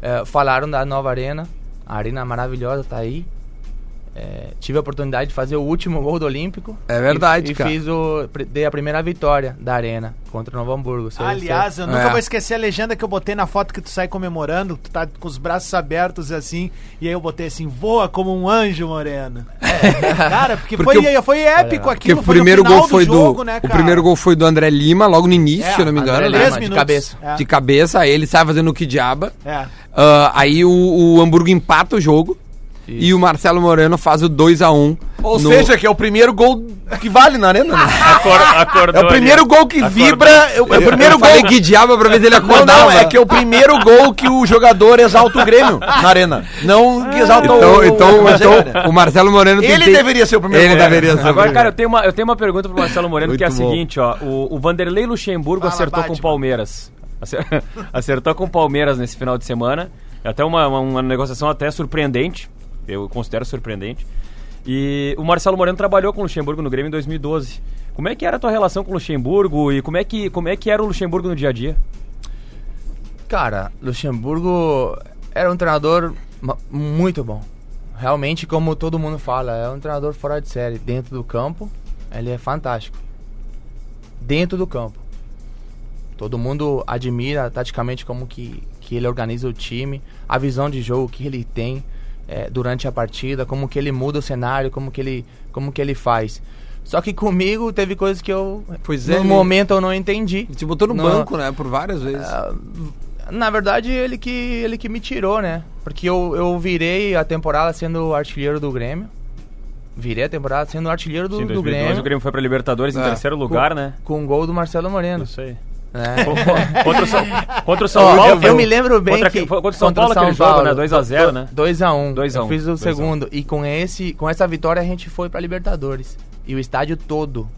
É, falaram da nova arena. A arena maravilhosa tá aí. É, tive a oportunidade de fazer o último gol do Olímpico. É verdade, e, cara. E fiz o, dei a primeira vitória da arena contra o Novo Hamburgo. Aliás, eu nunca É. vou esquecer a legenda que eu botei na foto que tu sai comemorando, tu tá com os braços abertos assim, e aí eu botei assim, voa como um anjo, Moreno. [LAUGHS] Cara, porque, Porque foi, o- foi épico Porque aquilo, o foi no primeiro final gol foi do, jogo, né, o cara? primeiro gol foi do André Lima, logo no início, É, se eu não me engano, André né? Três Lima, de minutos. cabeça. É. De cabeça, aí ele sai fazendo o que diaba. É. Ah, aí o, o Hamburgo empata o jogo e o Marcelo Moreno faz o 2x1. Ou no- seja, que é o primeiro gol que vale na arena, né? Acor- É acordou o primeiro ali. gol que Acordou. vibra. É o, é o primeiro eu gol. falei que diaba pra ver se ele Não, acordava. não, é que é o primeiro gol que o jogador exalta o Grêmio na arena. Não que exalta Então, o. então, é, né? então o Marcelo Moreno tem Ele deveria ser o primeiro Ele gol. deveria ser o Agora, cara, eu tenho uma, eu tenho uma pergunta pro Marcelo Moreno que é a Muito bom. seguinte, ó. O, o Vanderlei Luxemburgo Fala, acertou com o. Palmeiras. Acer- [LAUGHS] Acertou com o Palmeiras nesse final de semana. É até uma, uma, uma negociação até surpreendente. Eu considero surpreendente. E o Marcelo Moreno trabalhou com o Luxemburgo no Grêmio em 2012. Como é que era a tua relação com o Luxemburgo e como é que, como é que era o Luxemburgo no dia a dia? Cara, Luxemburgo era um treinador muito bom. Realmente, como todo mundo fala, é um treinador fora de série. Dentro do campo, ele é fantástico. Dentro do campo. Todo mundo admira taticamente como que, que ele organiza o time, a visão de jogo que ele tem eh, durante a partida, como que ele muda o cenário, como que ele, como que ele faz. Só que comigo teve coisas que eu, Pois no é, ele- momento, eu não entendi. Te botou no Não. banco, né? Por várias vezes. Ah, na verdade, ele que, ele que me tirou, né? Porque eu, eu virei a temporada sendo o artilheiro do Grêmio. Virei a temporada sendo o artilheiro do, Sim, em do 2012 Grêmio. o Grêmio foi pra Libertadores em É. terceiro lugar, né? Com o gol do Marcelo Moreno. Isso aí. Né? Contra o São, [LAUGHS] contra o São Ó, Paulo. eu, eu me lembro bem contra, que contra o São Paulo aquele jogo, né? 2x0, né? 2x1. 2 a 1, Eu fiz o 2 a 1. segundo. E com, esse, com essa vitória a gente foi pra Libertadores. E o estádio todo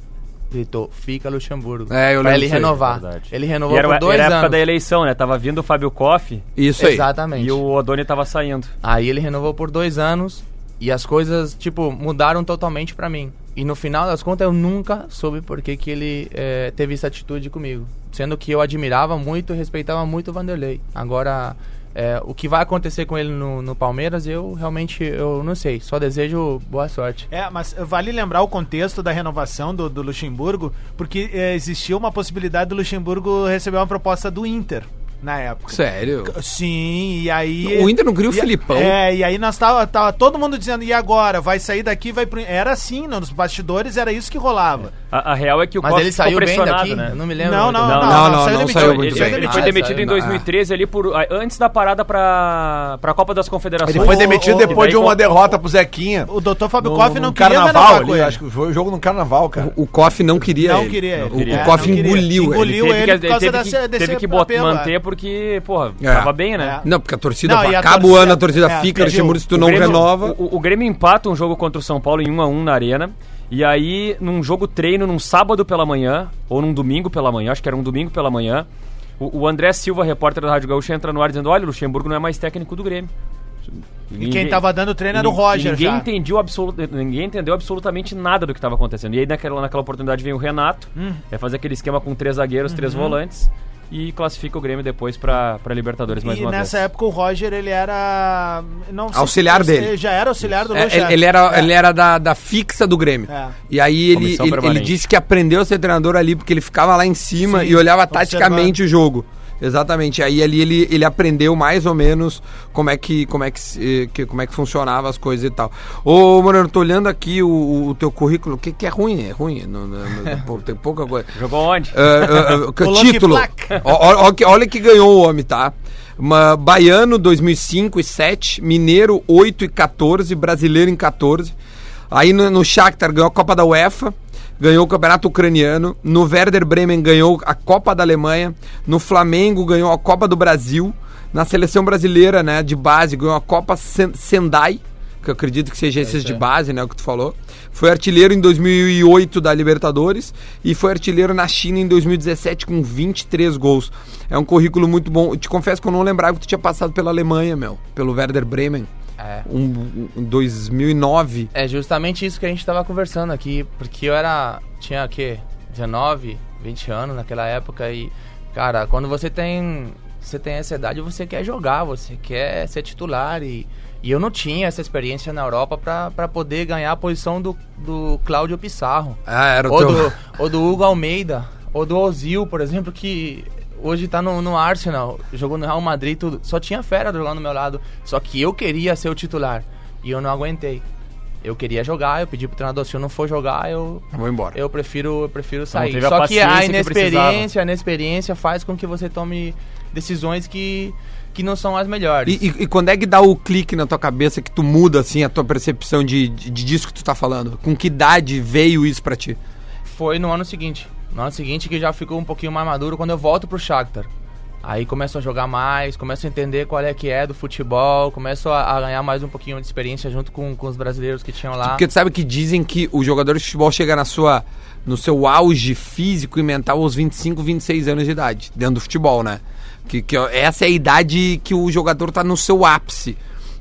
gritou, fica Luxemburgo. É, eu pra ele aí, renovar. Verdade. Ele E renovou era, por dois era a época anos. da eleição, né? Tava vindo o Fábio Koff Isso aí. Exatamente. e o Odoni tava saindo. Aí ele renovou por dois anos e as coisas, tipo, mudaram totalmente pra mim. E no final das contas eu nunca soube por que, que ele eh, teve essa atitude comigo. Sendo que eu admirava muito e respeitava muito o Vanderlei. Agora, eh, o que vai acontecer com ele no, no Palmeiras, eu realmente eu não sei. Só desejo boa sorte. É, mas vale lembrar o contexto da renovação do, do Luxemburgo, porque é, existia uma possibilidade do Luxemburgo receber uma proposta do Inter na época. Sério? Sim, e aí. O Inter não queria o e- Filipão? É, e aí nós tava, tava todo mundo dizendo, e agora? Vai sair daqui, vai pro. Era assim, nos bastidores era isso que rolava. A, a real é que o Mas Koff ele ficou saiu bem pressionado, daqui? né? Eu não me lembro. Não, não, não, Não, não, não, saiu não demitido. saiu Ele, muito ele- bem. ele Ah, foi demitido saiu, em não. 2013 ali por a- antes da parada pra, pra Copa das Confederações. Ele foi O- demitido o- depois de uma derrota pro Zequinha. O doutor Fábio Koff não queria carnaval ali, com ele. acho que foi o jogo no carnaval, cara. O Koff não queria Não queria ele. O, É, o Koff engoliu, Engoliu ele. ele. Teve que, manter porque, porra, É. tava bem, né? Não, porque a torcida a acaba o ano, a torcida é, fica, pediu. Luxemburgo, se tu O não renova. O, o Grêmio empata um jogo contra o São Paulo em 1 a 1 na arena. E aí, num jogo treino, num sábado pela manhã, ou num domingo pela manhã, acho que era um domingo pela manhã, o, o André Silva, repórter da Rádio Gaúcha, entra no ar dizendo: Olha, o Luxemburgo não é mais técnico do Grêmio. E quem tava dando treino era o Roger ninguém já. Entendiu absolu- ninguém entendeu absolutamente nada do que estava acontecendo. E aí, naquela, naquela oportunidade, vem o Renato, Hum. é fazer aquele esquema com três zagueiros, três Uhum. volantes, e classifica o Grêmio depois pra, pra Libertadores mais E uma nessa vez. época o Roger, ele era. Não sei Auxiliar se- dele. Já era auxiliar do É, Roger. ele, ele era, É. ele era da, da fixa do Grêmio. É. E aí ele, ele, ele disse que aprendeu a ser treinador ali porque ele ficava lá em cima Sim, e olhava observando. taticamente o jogo. Exatamente. Aí ali ele, ele aprendeu mais ou menos como é que como é que, que como é que funcionava as coisas e tal. Ô, Moreno, tô olhando aqui o, o teu currículo, o que, que é ruim, é ruim, não, não- não- [LAUGHS] pô, tem pouca coisa. Jogou onde? Ah, [LAUGHS] que- Coloque título. que- olha que ganhou o homem, tá? Uma, Baiano 2005 e 7, Mineiro 8 e 14, Brasileiro em 14. Aí no, no Shakhtar ganhou a Copa da UEFA, ganhou o Campeonato Ucraniano. No Werder Bremen ganhou a Copa da Alemanha. No Flamengo ganhou a Copa do Brasil. Na seleção brasileira, né, de base, ganhou a Copa Sen- Sendai, que eu acredito que seja esses de base, né, o que tu falou. Foi artilheiro em 2008 da Libertadores e foi artilheiro na China em 2017 com 23 gols. É um currículo muito bom. Eu te confesso que eu não lembrava que tu tinha passado pela Alemanha, meu, pelo Werder Bremen. É. Um, um 2009. É justamente isso que a gente tava conversando aqui, porque eu era. tinha o quê? 19, 20 anos naquela época e, cara, quando você tem. Você tem essa idade, você quer jogar, você quer ser titular e. E eu não tinha essa experiência na Europa pra pra poder ganhar a posição do, do Cláudio Pissarro. Ah, era o Ou teu... do, ou do Hugo Almeida, ou do Ozil, por exemplo, que hoje tá no, no Arsenal, jogou no Real Madrid, tudo. Só tinha fera jogando do meu lado. Só que eu queria ser o titular. E eu não aguentei. Eu queria jogar, eu pedi pro treinador, se eu não for jogar, eu, Vou embora. eu prefiro, eu prefiro sair. a Só que a paciência que inexperiência, a inexperiência faz com que você tome decisões que, que não são as melhores. E, e- e quando é que dá o clique na tua cabeça que tu muda, assim, a tua percepção de, de, de disso que tu tá falando? Com que idade veio isso pra ti? Foi no ano seguinte. No ano seguinte que já ficou um pouquinho mais maduro quando eu volto pro Shakhtar. Aí começo a jogar mais, começo a entender qual é que é do futebol, começo a, a ganhar mais um pouquinho de experiência junto com, com os brasileiros que tinham lá. Porque tu sabe que dizem que o jogador de futebol chega na sua, no seu auge físico e mental aos 25, 26 anos de idade, dentro do futebol, né? Que, que ó, essa é a idade que o jogador tá no seu ápice.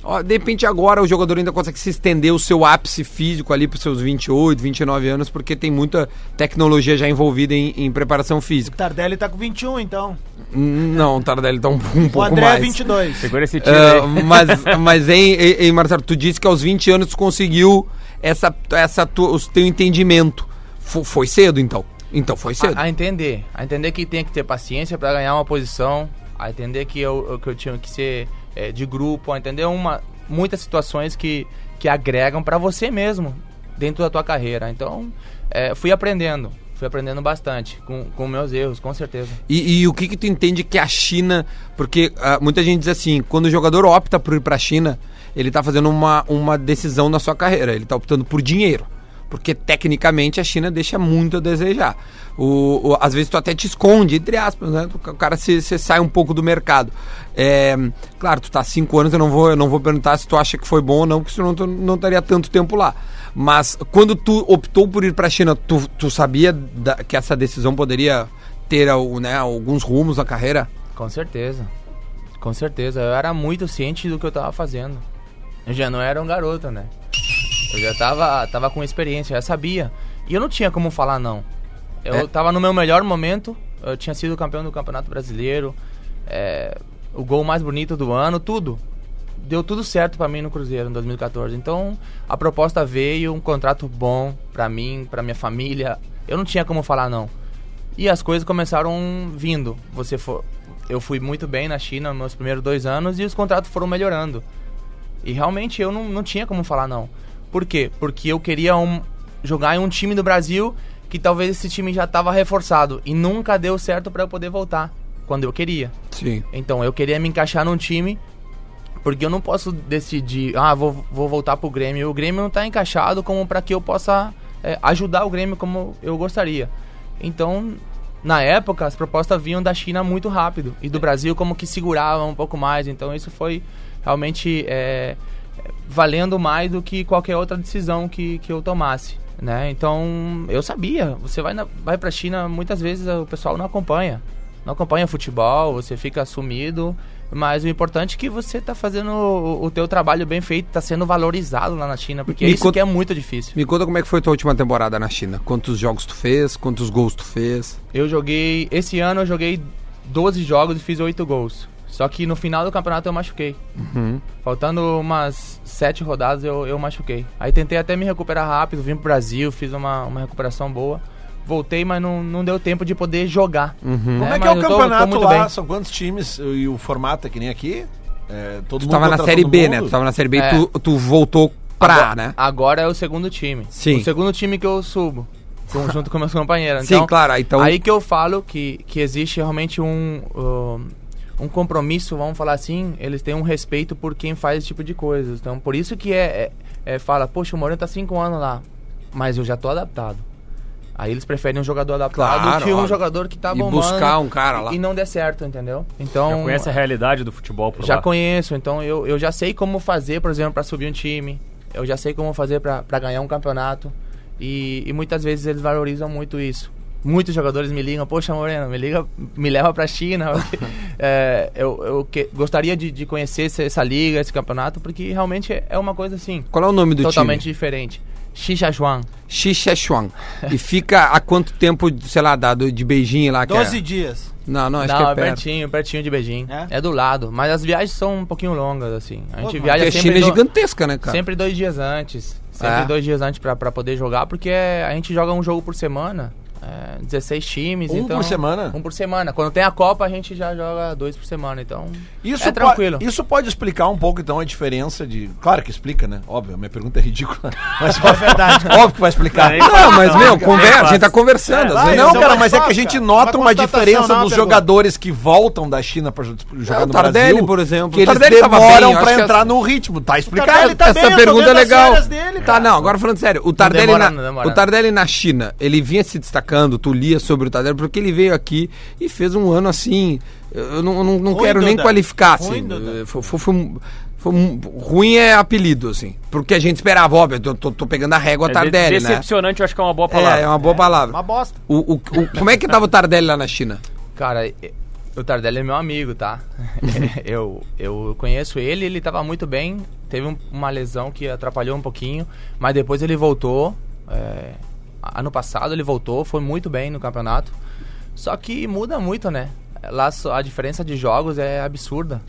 Ó, de repente agora o jogador ainda consegue se estender o seu ápice físico ali para seus 28, 29 anos, porque tem muita tecnologia já envolvida em, em preparação O física. Tardelli tá com 21, então. Não, o Tardelli tá um, um O pouco André é mais. 22. Segura esse tiro Ah, aí. mas, [LAUGHS] mas hein, hein, Marcelo, tu disse que aos 20 anos tu conseguiu essa, essa tua, o teu entendimento. Fo- foi cedo, então? Então foi cedo. A, a entender. A entender que tem que ter paciência para ganhar uma posição. A entender que eu, eu- que eu tinha que ser é, de grupo. A entender uma, muitas situações que, que agregam para você mesmo dentro da tua carreira. Então, é, fui aprendendo. Fui aprendendo bastante com, com meus erros, com certeza. E, e o que que tu entende que a China... Porque ah, muita gente diz assim, quando o jogador opta por ir pra China, ele tá fazendo uma, uma decisão na sua carreira. Ele tá optando por dinheiro. Porque tecnicamente a China deixa muito a desejar. O, o- às vezes tu até te esconde, entre aspas, né? O cara se, se sai um pouco do mercado. É, claro, tu tá há cinco anos, eu não, vou, eu não vou perguntar se tu acha que foi bom ou não, porque senão tu não estaria tanto tempo lá. Mas quando tu optou por ir pra China, tu, tu sabia da- que essa decisão poderia ter né, alguns rumos na carreira? Com certeza. Com certeza. Eu era muito ciente do que eu tava fazendo. Eu já não era um garoto, né? Eu já tava, tava com experiência, já sabia. E eu não tinha como falar não. Eu É. tava no meu melhor momento. Eu tinha sido campeão do Campeonato Brasileiro. é, o gol mais bonito do ano, tudo. Deu tudo certo pra mim no Cruzeiro em 2014. Então, a proposta veio, um contrato bom pra mim, pra minha família. Eu não tinha como falar não. E as coisas começaram vindo. Você for, eu fui muito bem na China nos meus primeiros dois anos e os contratos foram melhorando. E realmente eu não, não tinha como falar não. Por quê? Porque eu queria um- jogar em um time do Brasil que talvez esse time já estava reforçado e nunca deu certo para eu poder voltar quando eu queria. Sim. Então eu queria me encaixar num time porque eu não posso decidir, ah, vou, vou voltar pro Grêmio. O Grêmio não tá encaixado como para que eu possa é, ajudar o Grêmio como eu gostaria. Então, na época, as propostas vinham da China muito rápido e do Brasil como que segurava um pouco mais. Então isso foi realmente é, é, valendo mais do que qualquer outra decisão que, que eu tomasse. Né? Então eu sabia, você vai, na, vai pra China, muitas vezes o pessoal não acompanha. Não acompanha futebol, você fica sumido. Mas o importante é que você tá fazendo o, o teu trabalho bem feito, tá sendo valorizado lá na China, porque Me isso conta- que é muito difícil. Me conta como é que foi tua última temporada na China. Quantos jogos tu fez? Quantos gols tu fez? Eu joguei. Esse ano eu joguei 12 jogos e fiz 8 gols. Só que no final do campeonato eu machuquei. Uhum. Faltando umas 7 rodadas eu, eu machuquei. Aí tentei até me recuperar rápido, vim pro Brasil, fiz uma, uma recuperação boa. voltei, mas não, não deu tempo de poder jogar. Como é que mas é o eu tô- tô campeonato lá? bem. São quantos times? E o formato é que nem aqui? É, todo Tu tava na contra Série B, mundo? né? Tu tava na Série B É. e tu, tu voltou pra, agora, né? Agora é o segundo time. Sim. O segundo time que eu subo. junto com meus companheiros. Sim, Então, claro, então- Aí que eu falo que, que existe realmente um, um, um compromisso, vamos falar assim, eles têm um respeito por quem faz esse tipo de coisas. Então, por isso que é, é, é fala, poxa, o Moreno tá cinco anos lá, mas eu já tô adaptado. Aí eles preferem um jogador adaptado Claro, que um óbvio. jogador que tá E bombando. buscar um cara lá. E não der certo, entendeu? Então, Já conhece a realidade do futebol por já lá. conheço, então eu, eu já sei como fazer, por exemplo, para subir um time. Eu já sei como fazer para ganhar um campeonato. E, e muitas vezes eles valorizam muito isso. Muitos jogadores me ligam, poxa Moreno, me liga, me leva pra China. [LAUGHS] porque, é, eu eu que- gostaria de, de conhecer essa, essa liga, esse campeonato, porque realmente é- é uma coisa assim, Qual é o nome do totalmente time? diferente. Sichuan. Xixachuan. e fica há quanto tempo, sei lá, dado de Beijing lá? que é- 12 dias. Não, não, acho Não, que é é perto. pertinho, pertinho de Beijing. É? É? do lado. Mas as viagens são um pouquinho longas, assim. A gente Pô, viaja Porque a sempre China é do- gigantesca, né, cara? Sempre dois dias antes. Sempre É. dois dias antes pra, pra poder jogar, porque a gente joga um jogo por semana. É, 16 times. Um então, por semana? Um por semana. Quando tem a Copa, a gente já joga dois por semana. Então, Isso, é po- tranquilo. isso pode explicar um pouco, então, a diferença de. Claro que explica, né? Óbvio, a minha pergunta é ridícula. [LAUGHS] Mas É verdade. [LAUGHS] óbvio que vai explicar. É, Não, mas, Não, meu, não, conversa, não a gente tá conversando. É, vai, Não, é cara, um mas é que a gente nota Uma diferença não dos jogadores que voltam da China pra jo- jogar É, o no Tardelli, Brasil. por exemplo. Que eles Tardelli demoram bem, pra entrar essa- no ritmo. Tá explicado. Tardelli tá bem, Essa tô pergunta é legal. dele, tá, não, agora falando sério, o Tardelli, demora, na, não o Tardelli na China, ele vinha se destacando, tu lia sobre o Tardelli, porque ele veio aqui e fez um ano assim, eu não, não, não Ruim, quero nem qualificar, Ruim, assim, foi, foi, foi foi ruim é apelido, assim, porque a gente esperava, óbvio, eu tô, tô- pegando a régua É de- Tardelli, né? Decepcionante, eu acho que é uma boa palavra. É, é uma boa palavra. Uma bosta. O, o, o- como é que tava o Tardelli lá na China? Cara, o Tardelli é meu amigo, tá? [LAUGHS] eu, eu conheço ele, ele tava muito bem. Teve um- uma lesão que atrapalhou um pouquinho, mas depois ele voltou. é, ano passado ele voltou, foi muito bem no campeonato. Só que muda muito, né? Lá só- a diferença de jogos é absurda.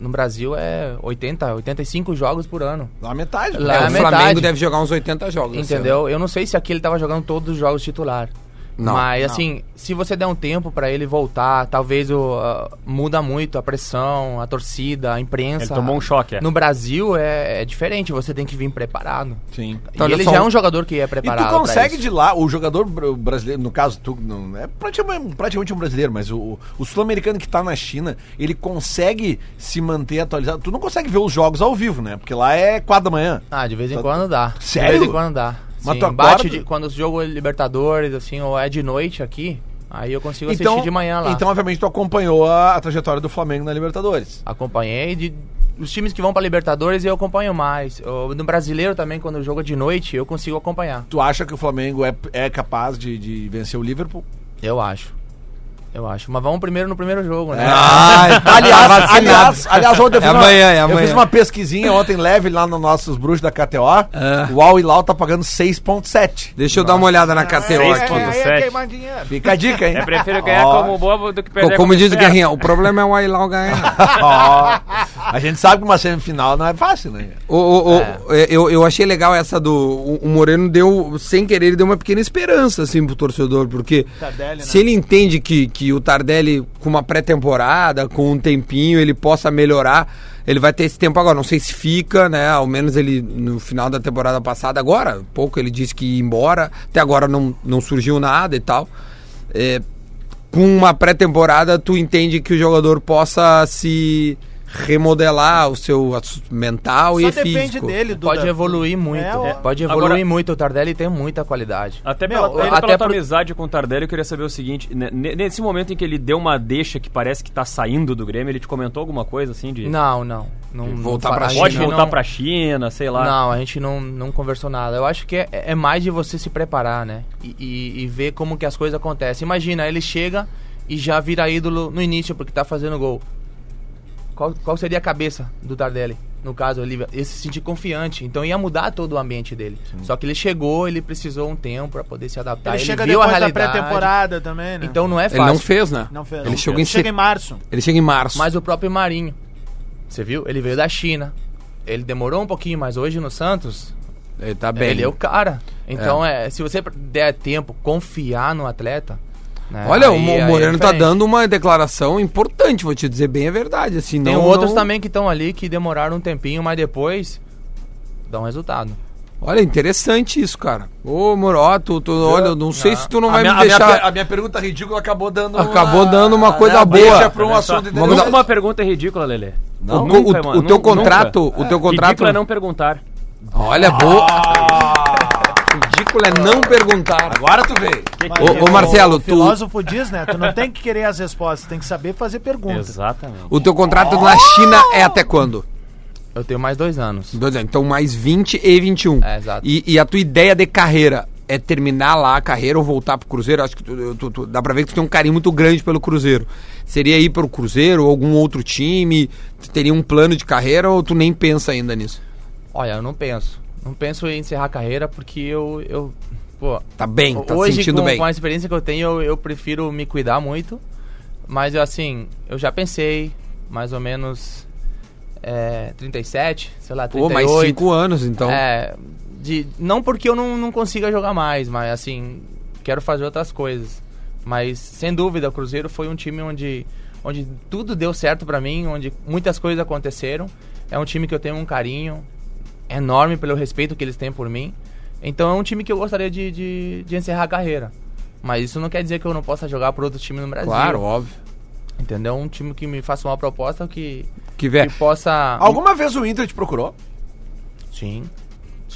No Brasil é 80, 85 jogos por ano. Lá metade. Lá- É, a o Flamengo metade. deve jogar uns 80 jogos. Entendeu? Eu não sei se aqui ele tava jogando todos os jogos titular. Não, Mas não. assim, se você der um tempo pra ele voltar, talvez o, ah, muda muito a pressão, a torcida, a imprensa. Ele tomou um choque, é. No Brasil é, é diferente, você tem que vir preparado. Sim. Então, e ele só, já é um- jogador que é E preparado. tu pra consegue isso. de lá, o jogador br- brasileiro, no caso, tu não é praticamente, praticamente um brasileiro, mas o, o sul-americano que tá na China, ele consegue se manter atualizado. Tu não consegue ver os jogos ao vivo, né? Porque lá é quatro da manhã. Ah, de vez em Tá- quando dá. Sério? De vez em quando dá. Mas Sim, tu acorda? de, quando o jogo é Libertadores, assim, ou é de noite aqui, aí eu consigo assistir Então, de manhã lá. então, obviamente, tu acompanhou a, a trajetória do Flamengo na Libertadores. Acompanhei. De, os times que vão pra Libertadores eu acompanho mais. No brasileiro também, quando é de noite, eu consigo acompanhar. Tu acha que o Flamengo é, é capaz de, de vencer o Liverpool? Eu acho. Eu acho. Mas vamos primeiro no primeiro jogo, né? Ah, tá aliás, vacinado. aliás, aliás, ontem eu É fiz, amanhã, é uma, eu amanhã. fiz uma pesquisinha ontem leve lá nos nossos bruxos da KTO. É. O Al Hilal tá pagando 6.7. Deixa eu dar uma olhada na KTO Seis aqui. pontos. Aí é sete. queimar dinheiro. Fica a dica, hein? É prefiro ganhar Ó, como bobo do que perder Como diz o. Guerrinha, o problema é o Ailau ganhar. [LAUGHS] ó, a gente sabe que uma semifinal não é fácil, né? O, o- o- eu, eu achei legal essa do. O, o Moreno deu, sem querer, ele deu uma pequena esperança, assim, pro torcedor, porque Tardelli, né? se ele entende que, que o Tardelli, com uma pré-temporada, com um tempinho, ele possa melhorar, ele vai ter esse tempo agora. Não sei se fica, né? Ao menos ele, no final da temporada passada, agora, pouco ele disse que ia embora, até agora não, não surgiu nada e tal. É, com uma pré-temporada, tu entende que o jogador possa se remodelar o seu mental Só e depende físico. dele, Duda. Pode evoluir muito. É. Pode evoluir Agora- muito. O Tardelli tem muita qualidade. Até Meu, pela, ele, até pela tua pro- amizade com o Tardelli, eu queria saber o seguinte: ne- ne- nesse momento em que ele deu uma deixa que parece que tá saindo do Grêmio, ele te comentou alguma coisa assim de. Não, não. não não voltar fa- pra a China. Pode voltar não- pra China, sei lá. Não, a gente não, não conversou nada. Eu acho que é, é mais de você se preparar, né? E, e- e ver como que as coisas acontecem. Imagina, ele chega e já vira ídolo no início porque tá fazendo gol. Qual, qual seria a cabeça do Tardelli? No caso, ele ia se sentir confiante. Então ia mudar todo o ambiente dele. Só que ele chegou, ele precisou um tempo pra poder se adaptar. Ele, chega viu a depois da realidade. pré-temporada também, né? Então não é Ele fácil. não fez, né? Não fez. Ele não chegou fez. em Chega em março. Ele chega em março. Mas o próprio Marinho, você viu? Ele veio da China. Ele demorou um pouquinho, mas hoje no Santos, Ele tá bem. Ele é o cara. Então, é. se você der tempo, confiar no atleta. Né, Olha, aí- o Mo- aí é Moreno tá dando uma declaração importante, vou te dizer bem a verdade. Assim, Tem não, outros não- também que estão ali que demoraram um tempinho, mas depois dão resultado. Olha, interessante isso, cara. Ô, Moro, ó, tu, tu- olha, eu não sei se tu não A vai minha, me a minha deixar. a minha pergunta ridícula acabou dando Acabou dando uma coisa né, boa. Deixa pra um assunto Uma Nunca coisa- uma pergunta é ridícula, Lelê. O, Nunca, o- mano, o teu nunca. contrato, o teu contrato. Ridículo é não perguntar. Olha, boa. Ridículo é não perguntar. Agora tu veio. Ô, ô, Marcelo, o tu- filósofo diz, né? Tu não tem que querer as respostas, tem que saber fazer perguntas. Exatamente. O teu contrato na China é até quando? Eu tenho mais dois anos. Dois anos. Então mais 20 e 21. É, exato. E, e a tua ideia de carreira é terminar lá a carreira ou voltar pro Cruzeiro? Acho que tu, tu- tu- dá pra ver que tu tem um carinho muito grande pelo Cruzeiro. Seria ir pro Cruzeiro ou algum outro time? Tu teria um plano de carreira ou tu nem pensa ainda nisso? Olha, eu não penso. Não penso em encerrar a carreira porque eu. eu pô, Tá bem, tá hoje, sentindo com, bem. com a experiência que eu tenho, eu, eu prefiro me cuidar muito. Mas assim, eu já pensei, mais ou menos. É, 37, sei lá, Pô, 38. mais cinco anos, então. É, de, não porque eu não, não consiga jogar mais, mas assim, quero fazer outras coisas. Mas sem dúvida, o Cruzeiro foi um time onde, onde tudo deu certo pra mim, onde muitas coisas aconteceram. É um time que eu tenho um carinho enorme pelo respeito que eles têm por mim. Então é um time que eu gostaria de, de, de encerrar a carreira. Mas isso não quer dizer que eu não possa jogar por outro time no Brasil. Claro, óbvio. Entendeu? Um time que me faça uma proposta que, Que que possa. Alguma vez o Inter te procurou? Sim.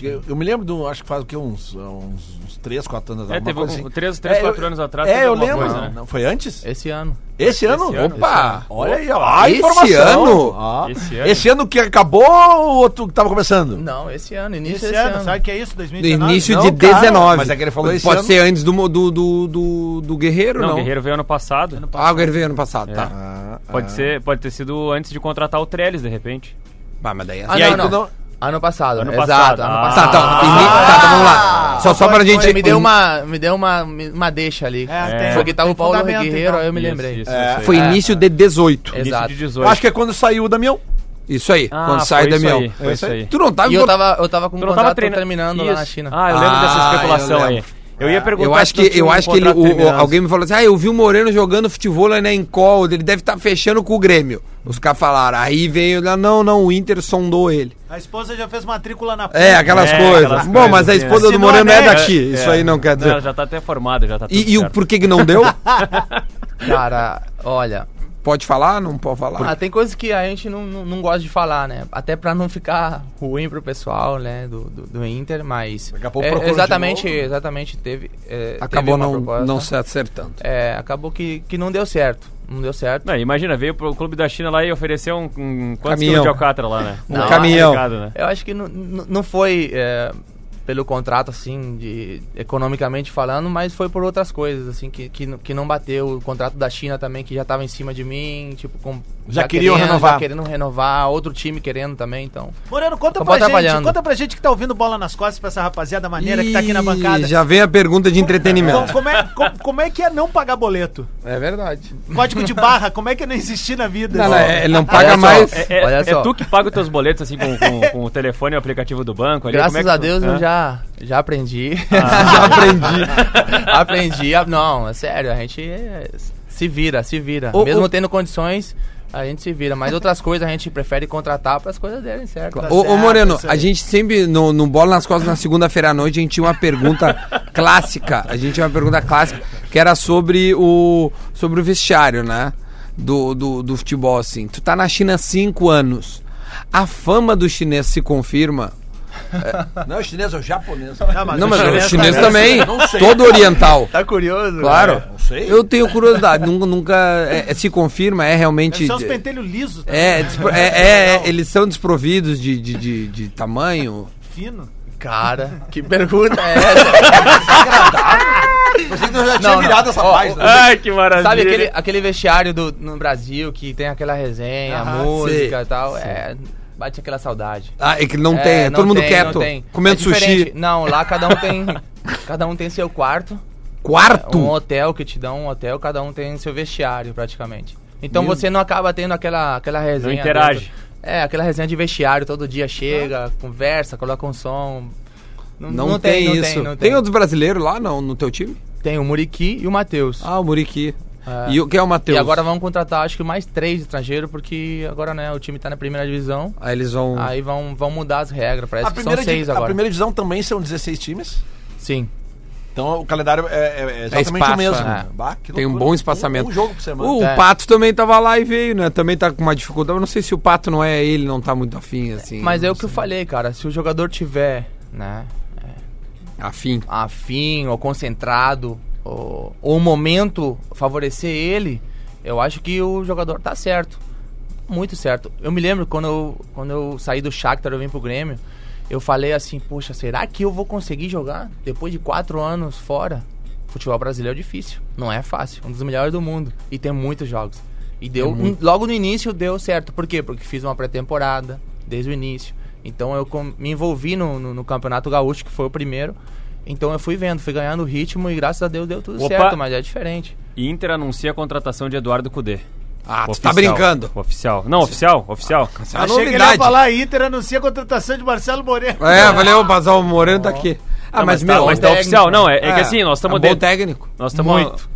Eu, eu me lembro de um, acho que faz o quê? Uns, uns, uns 3, 4 anos É, atrás. teve alguma um, coisa três, três É, quatro eu- anos atrás. É, teve eu alguma lembro. coisa, né? Não, foi antes? Esse ano. Esse ano? ano, Opa! Olha aí, ó. A Esse informação. ano? Ó. Esse ano. Esse ano que acabou ou tu que tava começando? Não, esse ano, início Esse, ano, ano. sabe o que é isso? Do 2019? início Não, de cara, 19. mas é que ele falou esse Pode ano. ser antes do, do, do, do, do Guerreiro, Não, não? o Guerreiro veio ano passado. Ah, o Guerreiro veio ano passado, É. tá. Ah, Pode, ah. ser, pode ter sido antes de contratar o Trellis, de repente. Bah, mas daí é Ah, E não, aí não. tu não- Ano passado, Ano exato, passado. ano Ah. Tá, passado. tá, ini- tá, então vamos lá. Só, só pra gente. me deu uma, me deu uma, uma deixa ali. É, tem- Foi que tava o Paulo Guerreiro, então. aí eu me Isso, lembrei. isso, É. isso aí. Foi É. início de 18. É. Início Exato. de Eu 18. acho que é quando saiu o Damião. Isso aí, Ah, quando sai foi isso Damião. aí, Foi isso aí. Tu não tá E eu tava, eu tava com um Tu não tava contrato treinando terminando lá na Isso. China. Ah, eu lembro Ah, dessa especulação eu aí. Eu ia perguntar Eu acho que, eu acho que ele, o- o- alguém me falou assim: ah, eu vi o Moreno jogando futebol lá na Encol, ele deve estar fechando com o Grêmio. Os caras falaram, aí veio, lá, não, não, o Inter sondou ele. A esposa já fez matrícula na É, aquelas É, coisas. aquelas Bom, coisas mas a esposa né? do Moreno é é daqui, É, isso aí não quer dizer. Não, já tá até formada, já tá tudo E, e o por que que não deu? [LAUGHS] Cara, olha, Pode falar? Não pode falar? ah, tem coisas que a gente não, não, não gosta de falar, né? Até pra não ficar ruim pro pessoal, né, do, do, do Inter, mas... Daqui a pouco é, exatamente, novo. exatamente, teve... é, teve Acabou uma não, proposta. não se acertando. É, acabou que, que não deu certo. Não deu certo. Não, imagina, veio pro clube da China lá e ofereceu um, um quantos Caminhão. quilos de alcatra lá, né? Um Não, caminhão. Mercado, né? Eu acho que não, não não foi é, pelo contrato, assim, de economicamente falando, mas foi por outras coisas, assim, que, que, não- que não bateu. O contrato da China também, que já tava em cima de mim, tipo, com, Já queriam querendo, renovar. Já querendo renovar, outro time querendo também, então. Moreno, conta pra gente, conta pra gente que tá ouvindo bola nas costas pra essa rapaziada maneira que tá aqui na Ih, bancada. Já vem a pergunta de entretenimento. Como, como é, como, como é que é não pagar boleto? É verdade. Código de barra, como é que é não existir na vida? Não, não, é- ele não Olha paga só, mais. É, é- Olha é só. tu que paga os teus boletos assim com, com- com o telefone e o aplicativo do banco ali? Graças Como é que a Deus eu já, já aprendi. [LAUGHS] Já aprendi. aprendi. Não, é sério, a gente é, se vira, se vira. Ô, Mesmo ô. tendo condições, a gente se vira. Mas outras coisas a gente prefere contratar para as coisas derem certo. Ô, ô Moreno, a gente sempre, no, no Bola nas Costas, na segunda-feira à noite, a gente tinha uma pergunta [LAUGHS] clássica. A gente tinha uma pergunta clássica que era sobre o, sobre o vestiário, né? Do, do, do futebol, assim. Tu tá na China há cinco anos. A fama do chinês se confirma? Não, o chinês é o japonês. Não, mas Não, o mas o chinês chinês tá- também. Não sei. Todo oriental. Tá curioso? Claro. Não sei. Eu tenho curiosidade. nunca, nunca é, é, se confirma, é realmente. São os pentelhos lisos, tá? É, [LAUGHS] despro- é, é, é, eles são desprovidos de, de, de, de tamanho. fino. Cara, que pergunta é essa? Pensei que tu já tinha Não, não. virado essa Ó, página. Ai, que maravilha. Sabe aquele, aquele vestiário do, no Brasil que tem aquela resenha, Aham, música sei, e tal? É, bate aquela saudade. Ah, é que não É, tem, é não todo mundo tem, quieto, não tem. comendo É sushi. Não, lá cada um tem. [LAUGHS] cada um tem seu quarto. Quarto? Um hotel que te dão um hotel, cada um tem seu vestiário praticamente. Então Meu- você não acaba tendo aquela, aquela resenha. interage. dentro- É, aquela resenha de vestiário, todo dia chega, conversa, coloca um som. Não, tem, isso. não tem. outros brasileiros lá não, no teu time? Tem o Muriqui e o Matheus. Ah, o Muriqui. É. E o que é o Matheus? E agora vamos contratar, acho que mais três estrangeiros, porque agora, né, o time tá na primeira divisão. Aí eles vão... Aí vão, vão mudar as regras. Parece A que primeira, são seis di- a agora. primeira divisão também são 16 times. Sim. Então o calendário é, é- é exatamente espaço, o mesmo. é. Bah, Tem um bom espaçamento. Um, um jogo por semana. O, o É. Pato também tava lá e veio, né? Também tá com uma dificuldade. Eu não sei se o Pato não é ele, não tá muito afim, assim. Mas é o que eu falei, cara. Se o jogador tiver, né, Afim. afim ou concentrado, ou, ou o momento favorecer ele, eu acho que o jogador tá certo. Muito certo. Eu me lembro quando eu, quando eu saí do Shakhtar, eu vim pro Grêmio, eu falei assim, poxa, será que eu vou conseguir jogar depois de quatro anos fora? Futebol brasileiro é difícil, não é fácil, um dos melhores do mundo e tem muitos jogos. E deu, um- logo no início deu certo, por quê? Porque fiz uma pré-temporada desde o início. Então eu me envolvi no, no, no Campeonato Gaúcho, que foi o primeiro. Então eu fui vendo, fui ganhando ritmo e graças a Deus deu tudo Opa. certo, mas é diferente. Inter anuncia a contratação de Eduardo Cudê. Ah, tu Oficial. tá brincando. Oficial. Não, oficial, oficial. Isso é uma Achei que ele ia novidade. falar Inter anuncia a contratação de Marcelo Moreno. É, valeu, Basal Moreno tá aqui. Ah, Não, mas, tá, meu... mas tá oficial. Não, é, é que assim, nós é estamos um bom dentro. técnico. Nós estamos. Muito.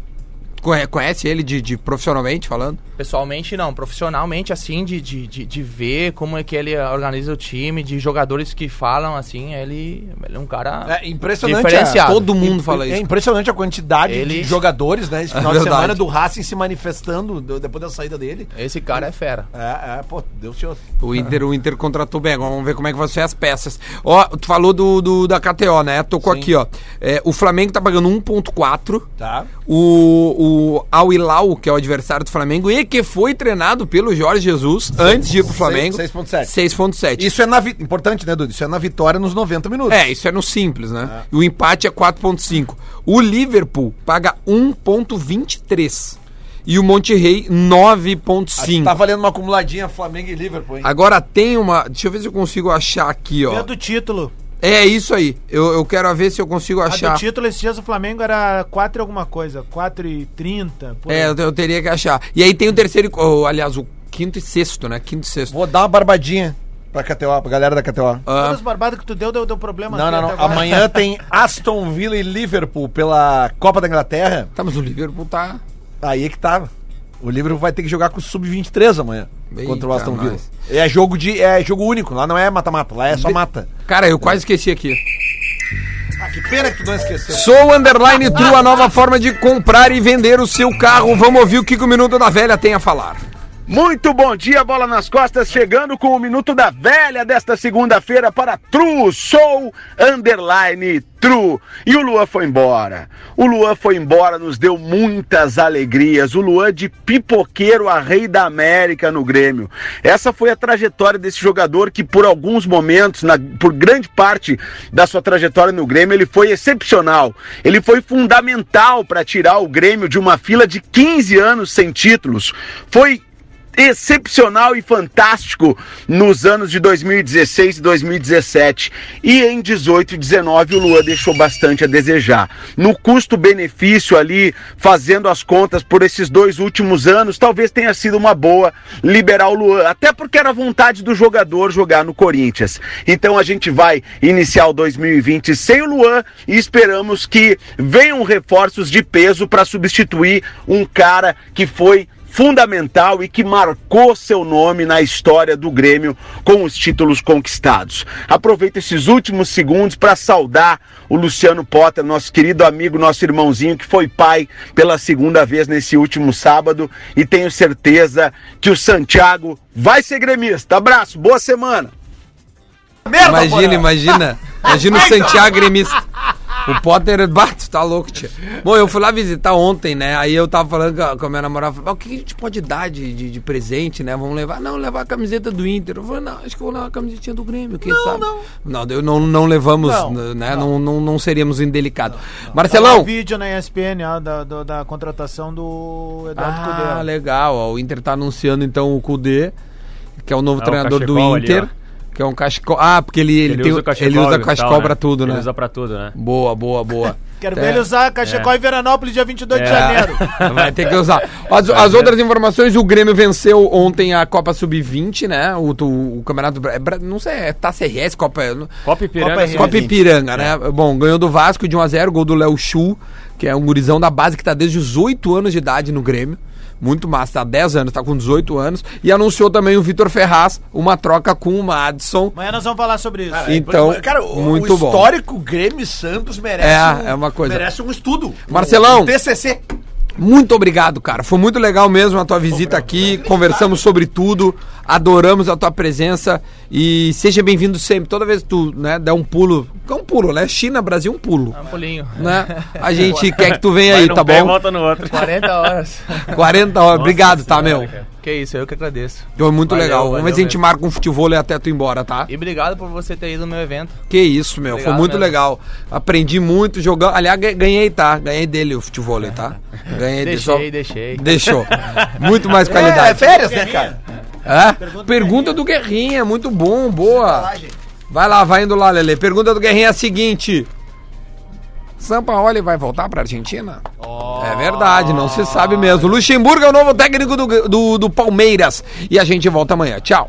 Conhe- Conhece ele de, de profissionalmente falando? Pessoalmente não, profissionalmente assim, de, de, de, de ver como é que ele organiza o time, de jogadores que falam assim, ele, ele é um cara É impressionante. diferenciado. Todo mundo fala É isso. impressionante a quantidade Ele- de jogadores, né? Esse [LAUGHS] final É de semana do Racing se manifestando do- depois da saída dele. Esse cara é fera. É, é, pô, Deus te ouça. O Inter, o Inter contratou bem, agora vamos ver como é que vão ser as peças. Ó, tu falou do, do- da KTO, né? Tocou aqui, ó. É, o Flamengo tá pagando 1.4. Tá. O, o Al Hilal, que é o adversário do Flamengo, e que foi treinado pelo Jorge Jesus antes de ir pro Flamengo. 6.7. 6.7. Isso é na vi- importante, né, Dudu? Isso é na vitória nos 90 minutos. É, isso é no simples, né? E o empate é 4.5. O Liverpool paga 1.23. E o Monterrey Acho que 9.5. Tá valendo uma acumuladinha Flamengo e Liverpool, hein? Agora tem uma. Deixa eu ver se eu consigo achar aqui, ó. E a do título. É isso aí. Eu, eu quero ver se eu consigo A achar. do título, esses dias o Flamengo era 4 e alguma coisa. 4 e 30. por É, eu, eu teria que achar. E aí tem o terceiro. e- oh, aliás, o quinto e sexto, né? Quinto e sexto. Vou dar uma barbadinha pra KTO, pra galera da KTO. Ah, Todas as barbadas que tu deu, deu, deu problema. Não, aqui não, não. Amanhã [LAUGHS] tem Aston Villa e Liverpool pela Copa da Inglaterra. tá, mas o Liverpool tá. Aí é que tá. O Liverpool vai ter que jogar com o Sub-23 amanhã. Eita, contra o Aston Villa. É jogo de é jogo único, lá não é mata-mata, lá é só mata. Cara, eu quase esqueci aqui. Ah, que pena que tu não esqueceu. Sou Underline True, a nova forma de comprar e vender o seu carro. Vamos ouvir o que o Minuto da Velha tem a falar. Muito bom dia, bola nas costas, chegando com o minuto da velha desta segunda-feira para True Sou Underline True. E o Luan foi embora. O Luan foi embora, nos deu muitas alegrias. O Luan de pipoqueiro a rei da América no Grêmio. Essa foi a trajetória desse jogador que por alguns momentos, na- por grande parte da sua trajetória no Grêmio, ele foi excepcional. Ele foi fundamental para tirar o Grêmio de uma fila de 15 anos sem títulos. Foi excepcional e fantástico nos anos de 2016 e 2017. E em 18 e 19 o Luan deixou bastante a desejar. No custo-benefício ali, fazendo as contas por esses dois últimos anos, talvez tenha sido uma boa liberar o Luan, até porque era vontade do jogador jogar no Corinthians. Então a gente vai iniciar o 2020 sem o Luan e esperamos que venham reforços de peso para substituir um cara que foi fundamental e que marcou seu nome na história do Grêmio com os títulos conquistados. Aproveito esses últimos segundos para saudar o Luciano Potter, nosso querido amigo, nosso irmãozinho que foi pai pela segunda vez nesse último sábado e tenho certeza que o Santiago vai ser gremista. Abraço, boa semana. Imagina, imagina. [LAUGHS] Imagina o Santiago gremista. O Potter, bato, tá louco, tia. Bom, eu fui lá visitar ontem, né? Aí eu tava falando com a, com a minha namorada, falei, "Ah, o que a gente pode dar de, de, de presente, né? Vamos levar? Não, levar a camiseta do Inter. Eu falei, não, acho que eu vou levar a camisetinha do Grêmio, quem sabe? Não, não. eu não, não levamos, Não, né? Não, não, não seríamos indelicados. Marcelão! o vídeo na ESPN ó, da, do- da contratação do Eduardo Ah, Cudê. legal. Ó, o Inter tá anunciando então o Kudê, que é o novo É, o treinador do cachecol ali, Inter. ó. Que é um cachecol. Ah, porque ele, ele, tem, usa o cachecol, ele usa cachecol tal, né? pra tudo, né? Ele usa pra tudo, né? Boa, boa, boa. [LAUGHS] Quero É. ver ele usar Cachecol em Veranópolis dia 22 de janeiro. [LAUGHS] Vai ter que usar. As, as outras informações, o Grêmio venceu ontem a Copa Sub-20, né? O, o, o Campeonato. É Não sei, é Taça RS, Copa. Copa Ipiranga. Copa Ipiranga, né? Bom, ganhou do Vasco de 1x0, gol do Léo Chu, que é um gurizão da base que tá desde os 8 anos de idade no Grêmio. Muito massa, tá há 10 anos, tá com 18 anos. E anunciou também o Vitor Ferraz, uma troca com o Madison. Amanhã nós vamos falar sobre isso. Então, Cara, o, muito o bom. histórico Grêmio e Santos merece, É, um, é uma coisa. merece um estudo. Marcelão. Um TCC. Muito obrigado, cara. Foi muito legal mesmo a tua visita aqui. Conversamos sobre tudo. Adoramos a tua presença. E seja bem-vindo sempre. Toda vez que tu né, der um pulo. É um pulo, né? China, Brasil, um pulo. Um pulinho. Né? A gente [LAUGHS] quer que tu venha Vai aí, tá pé bom? volta no outro. 40 horas. 40 horas. Obrigado, tá, meu? Que isso, eu que agradeço. Foi muito Valeu, legal. Vamos ver se a gente mesmo. marca um futebol até tu ir embora, tá? E obrigado por você ter ido no meu evento. Que isso, meu. Foi Obrigado muito mesmo. legal. Aprendi muito jogando. Aliás, ga- ganhei, tá? Ganhei dele o futebol, tá? [LAUGHS] Ganhei dele. Deixei, deixei. Deixou. Muito mais É, [LAUGHS] é qualidade. férias, né, cara? É? Pergunta do Guerrinha, muito bom, boa. Vai lá, vai indo lá, Lele. Pergunta do Guerrinha é a seguinte: Sampaoli vai voltar pra Argentina? É verdade, não se sabe mesmo. Luxemburgo é o novo técnico do, do, do Palmeiras. E a gente volta amanhã. Tchau.